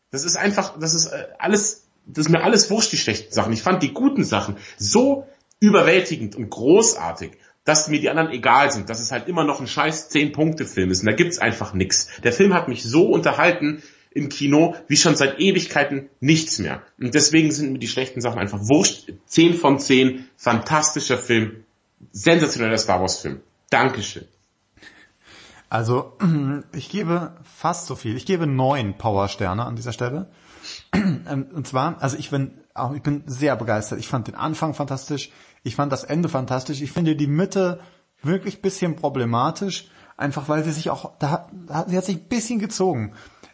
Das ist einfach, das ist äh, alles, das ist mir alles wurscht, die schlechten Sachen. Ich fand die guten Sachen so überwältigend und großartig, dass mir die anderen egal sind, dass es halt immer noch ein scheiß 10-Punkte-Film ist. Und da gibt's einfach nix. Der Film hat mich so unterhalten im Kino wie schon seit Ewigkeiten nichts mehr. Und deswegen sind mir die schlechten Sachen einfach wurscht. 10 von 10, fantastischer Film, sensationeller Star Wars Film. Dankeschön. Also, ich gebe fast so viel. Ich gebe neun Powersterne an dieser Stelle. Ähm, und zwar, also ich bin auch, ich bin sehr begeistert. Ich fand den Anfang fantastisch. Ich fand das Ende fantastisch. Ich finde die Mitte wirklich bisschen problematisch. Einfach weil sie sich auch, da, sie hat sich ein bisschen gezogen.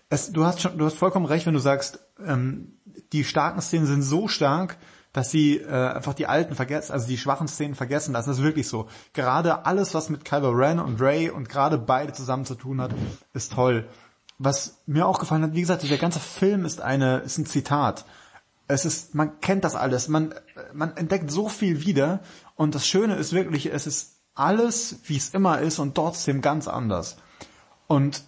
Es, du hast schon, du hast vollkommen recht, wenn du sagst, ähm, die starken Szenen sind so stark, dass sie äh, einfach die alten vergessen, also die schwachen Szenen vergessen. Das ist wirklich so. Gerade alles, was mit Kylo Ren und Ray und gerade beide zusammen zu tun hat, ist toll. Was mir auch gefallen hat, wie gesagt, der ganze Film ist eine, ist ein Zitat. Es ist, man kennt das alles, man, man entdeckt so viel wieder und das Schöne ist wirklich, es ist alles, wie es immer ist und trotzdem ganz anders. Und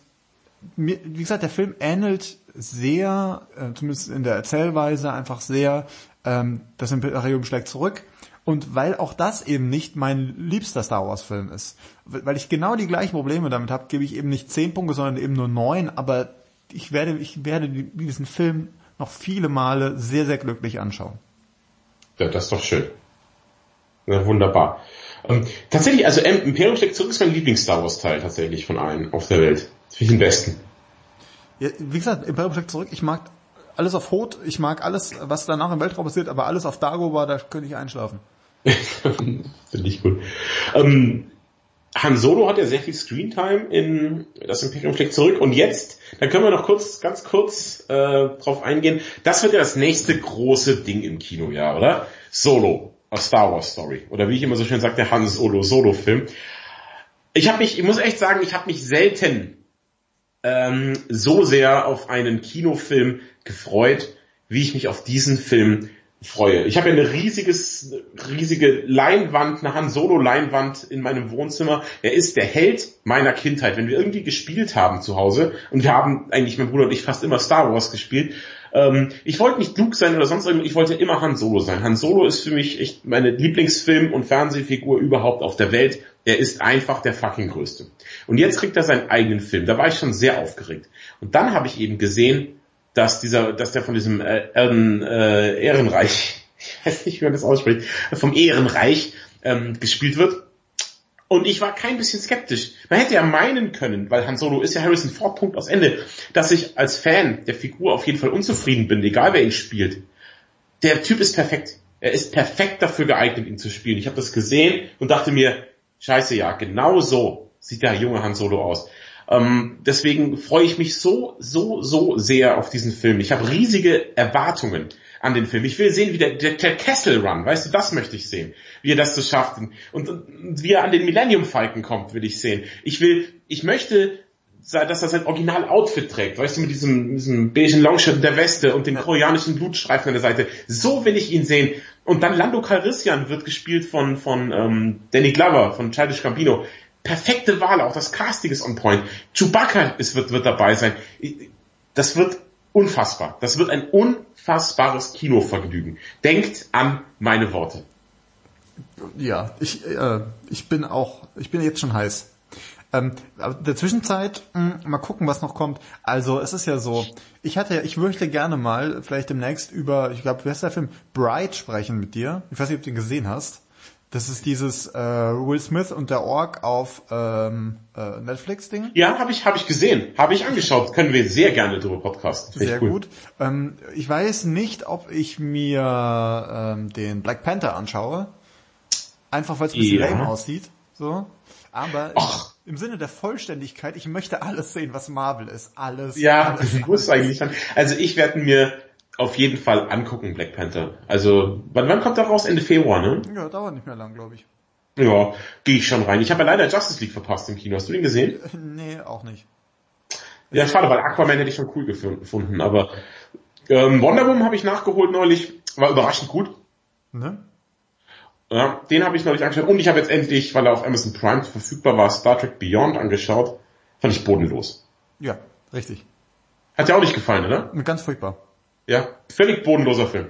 wie gesagt, der Film ähnelt sehr, äh, zumindest in der Erzählweise, einfach sehr ähm, das Imperium schlägt zurück. Und weil auch das eben nicht mein liebster Star Wars Film ist, weil ich genau die gleichen Probleme damit habe, gebe ich eben nicht zehn Punkte, sondern eben nur neun. Aber ich werde, ich werde diesen Film noch viele Male sehr, sehr glücklich anschauen. Ja, das ist doch schön. Ja, wunderbar. Ähm, tatsächlich, also Imperium schlägt zurück ist mein Lieblings-Star Wars Teil tatsächlich von allen auf der Welt. Finde ich den besten. Ja, wie gesagt, Imperium schlägt zurück. Ich mag alles auf Hot, ich mag alles, was danach im Weltraum passiert, aber alles auf Dagobah, da könnte ich einschlafen. Finde ich gut. Ähm, Han Solo hat ja sehr viel Screentime in das Imperium schlägt zurück und jetzt, da können wir noch kurz, ganz kurz äh, drauf eingehen. Das wird ja das nächste große Ding im Kino, ja, oder? Solo, a Star Wars Story oder wie ich immer so schön sage, der Han Solo Solo Film. Ich habe mich, ich muss echt sagen, ich habe mich selten ähm, so sehr auf einen Kinofilm gefreut, wie ich mich auf diesen Film freue. Ich habe ja eine riesiges, riesige Leinwand, eine Han Solo Leinwand in meinem Wohnzimmer. Er ist der Held meiner Kindheit. Wenn wir irgendwie gespielt haben zu Hause und wir haben eigentlich mein Bruder und ich fast immer Star Wars gespielt. Ähm, ich wollte nicht Luke sein oder sonst irgendwas. Ich wollte immer Han Solo sein. Han Solo ist für mich echt meine Lieblingsfilm und Fernsehfigur überhaupt auf der Welt. Er ist einfach der fucking größte. Und jetzt kriegt er seinen eigenen Film. Da war ich schon sehr aufgeregt. Und dann habe ich eben gesehen, dass dieser, dass der von diesem äh, Erden, äh, Ehrenreich, ich weiß nicht, wie man das ausspricht, vom Ehrenreich ähm, gespielt wird. Und ich war kein bisschen skeptisch. Man hätte ja meinen können, weil Han Solo ist ja Harrison Ford, Punkt aus Ende, dass ich als Fan der Figur auf jeden Fall unzufrieden bin, egal wer ihn spielt. Der Typ ist perfekt. Er ist perfekt dafür geeignet, ihn zu spielen. Ich habe das gesehen und dachte mir, scheiße, ja, genau so sieht der junge Han Solo aus. Ähm, deswegen freue ich mich so, so, so sehr auf diesen Film. Ich habe riesige Erwartungen an den Film. Ich will sehen, wie der, der, der Kessel Run, weißt du, das möchte ich sehen, wie er das so schafft und, und wie er an den Millennium Falken kommt, will ich sehen. Ich will, ich möchte dass er sein Original-Outfit trägt, weißt du, mit diesem, diesem beigen Longshirt der Weste und den koreanischen Blutstreifen an der Seite. So will ich ihn sehen. Und dann Lando Calrissian wird gespielt von, von ähm, Danny Glover, von Childish Gambino perfekte Wahl, auch das Casting ist on point. Chewbacca ist, wird, wird dabei sein. Das wird unfassbar. Das wird ein unfassbares Kinovergnügen. Denkt an meine Worte. Ja, ich, äh, ich bin auch, ich bin jetzt schon heiß. Ähm, der Zwischenzeit, mh, hm, mal gucken, was noch kommt. Also es ist ja so, ich hatte, ich möchte gerne mal vielleicht demnächst über, ich glaube, wer ist der Film? Bright sprechen mit dir. Ich weiß nicht, ob du ihn gesehen hast. Das ist dieses äh, Will Smith und der Ork auf ähm, äh, Netflix-Ding. Ja, habe ich, hab ich gesehen, habe ich angeschaut. Können wir sehr gerne drüber podcasten. Sehr cool. gut. Ähm, ich weiß nicht, ob ich mir ähm, den Black Panther anschaue. Einfach weil es ein bisschen ja. lame aussieht. So. Aber Ach. im Sinne der Vollständigkeit, ich möchte alles sehen, was Marvel ist. Alles. Ja, alles, das muss eigentlich sein. Also ich werde mir auf jeden Fall angucken, Black Panther. Also, wann, wann kommt der raus? Ende Februar, ne? Ja, dauert nicht mehr lang, glaube ich. Ja, gehe ich schon rein. Ich habe ja leider Justice League verpasst im Kino. Hast du den gesehen? Nee, auch nicht. Ja, schade, weil Aquaman hätte ich schon cool gefunden, aber ähm, Wonder Woman habe ich nachgeholt neulich, war überraschend gut. Ne? Ja, den habe ich neulich angeschaut und ich habe jetzt endlich, weil er auf Amazon Prime verfügbar war, Star Trek Beyond angeschaut. Fand ich bodenlos. Ja, richtig. Hat dir auch nicht gefallen, oder? Ganz furchtbar. Ja, völlig bodenloser Film.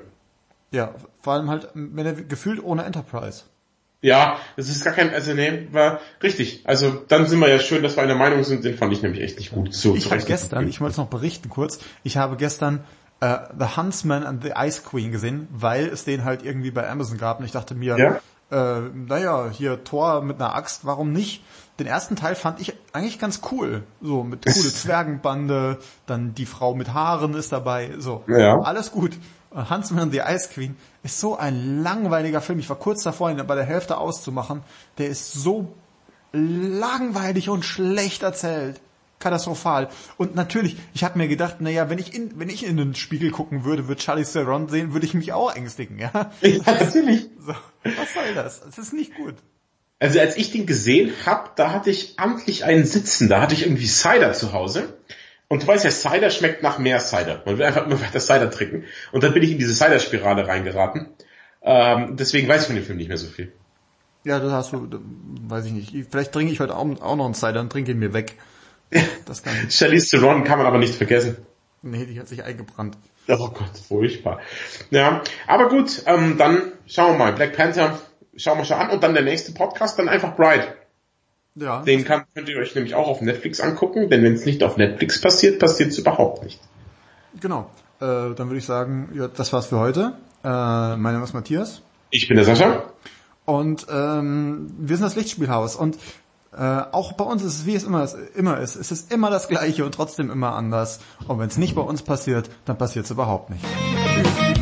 Ja, vor allem halt, wenn er gefühlt ohne Enterprise. Ja, das ist gar kein, also nee, war richtig. Also dann sind wir ja schön, dass wir einer Meinung sind, den fand ich nämlich echt nicht gut. So, ich habe gestern, ich wollte es noch berichten kurz, ich habe gestern uh, The Huntsman and the Ice Queen gesehen, weil es den halt irgendwie bei Amazon gab und ich dachte mir, ja? Äh, naja, hier Thor mit einer Axt, warum nicht? Den ersten Teil fand ich eigentlich ganz cool. So, mit coole Zwergenbande, dann die Frau mit Haaren ist dabei, so. Ja. Alles gut. Huntsman the Ice Queen ist so ein langweiliger Film. Ich war kurz davor, ihn bei der Hälfte auszumachen. Der ist so langweilig und schlecht erzählt. Katastrophal. Und natürlich, ich habe mir gedacht, naja, wenn ich in, wenn ich in den Spiegel gucken würde, würde Charlie Theron sehen, würde ich mich auch ängstigen, ja? Ja, natürlich. So, was soll das? Das ist nicht gut. Also als ich den gesehen hab, da hatte ich amtlich einen Sitzen, da hatte ich irgendwie Cider zu Hause und du weißt ja, Cider schmeckt nach mehr Cider. Man will einfach immer weiter Cider trinken. Und dann bin ich in diese Cider-Spirale reingeraten. Ähm, deswegen weiß ich von dem Film nicht mehr so viel. Ja, das hast du, weiß ich nicht. Vielleicht trinke ich heute auch, auch noch einen Cider und trinke ihn mir weg. Das kann ich. Charlize Theron kann man aber nicht vergessen. Nee, die hat sich eingebrannt. Oh Gott, furchtbar. Ja, aber gut, ähm, dann schauen wir mal. Black Panther, schauen wir schon an. Und dann der nächste Podcast, dann einfach Bride. Ja. Den kann, könnt ihr euch nämlich auch auf Netflix angucken, denn wenn es nicht auf Netflix passiert, passiert es überhaupt nicht. Genau. Äh, dann würde ich sagen, ja, das war's für heute. Äh, mein Name ist Matthias. Ich bin der Sascha. Und ähm, wir sind das Lichtspielhaus. Und äh, auch bei uns ist es, wie es immer, immer ist. Es ist immer das Gleiche und trotzdem immer anders. Und wenn es nicht bei uns passiert, dann passiert es überhaupt nicht. Tschüss.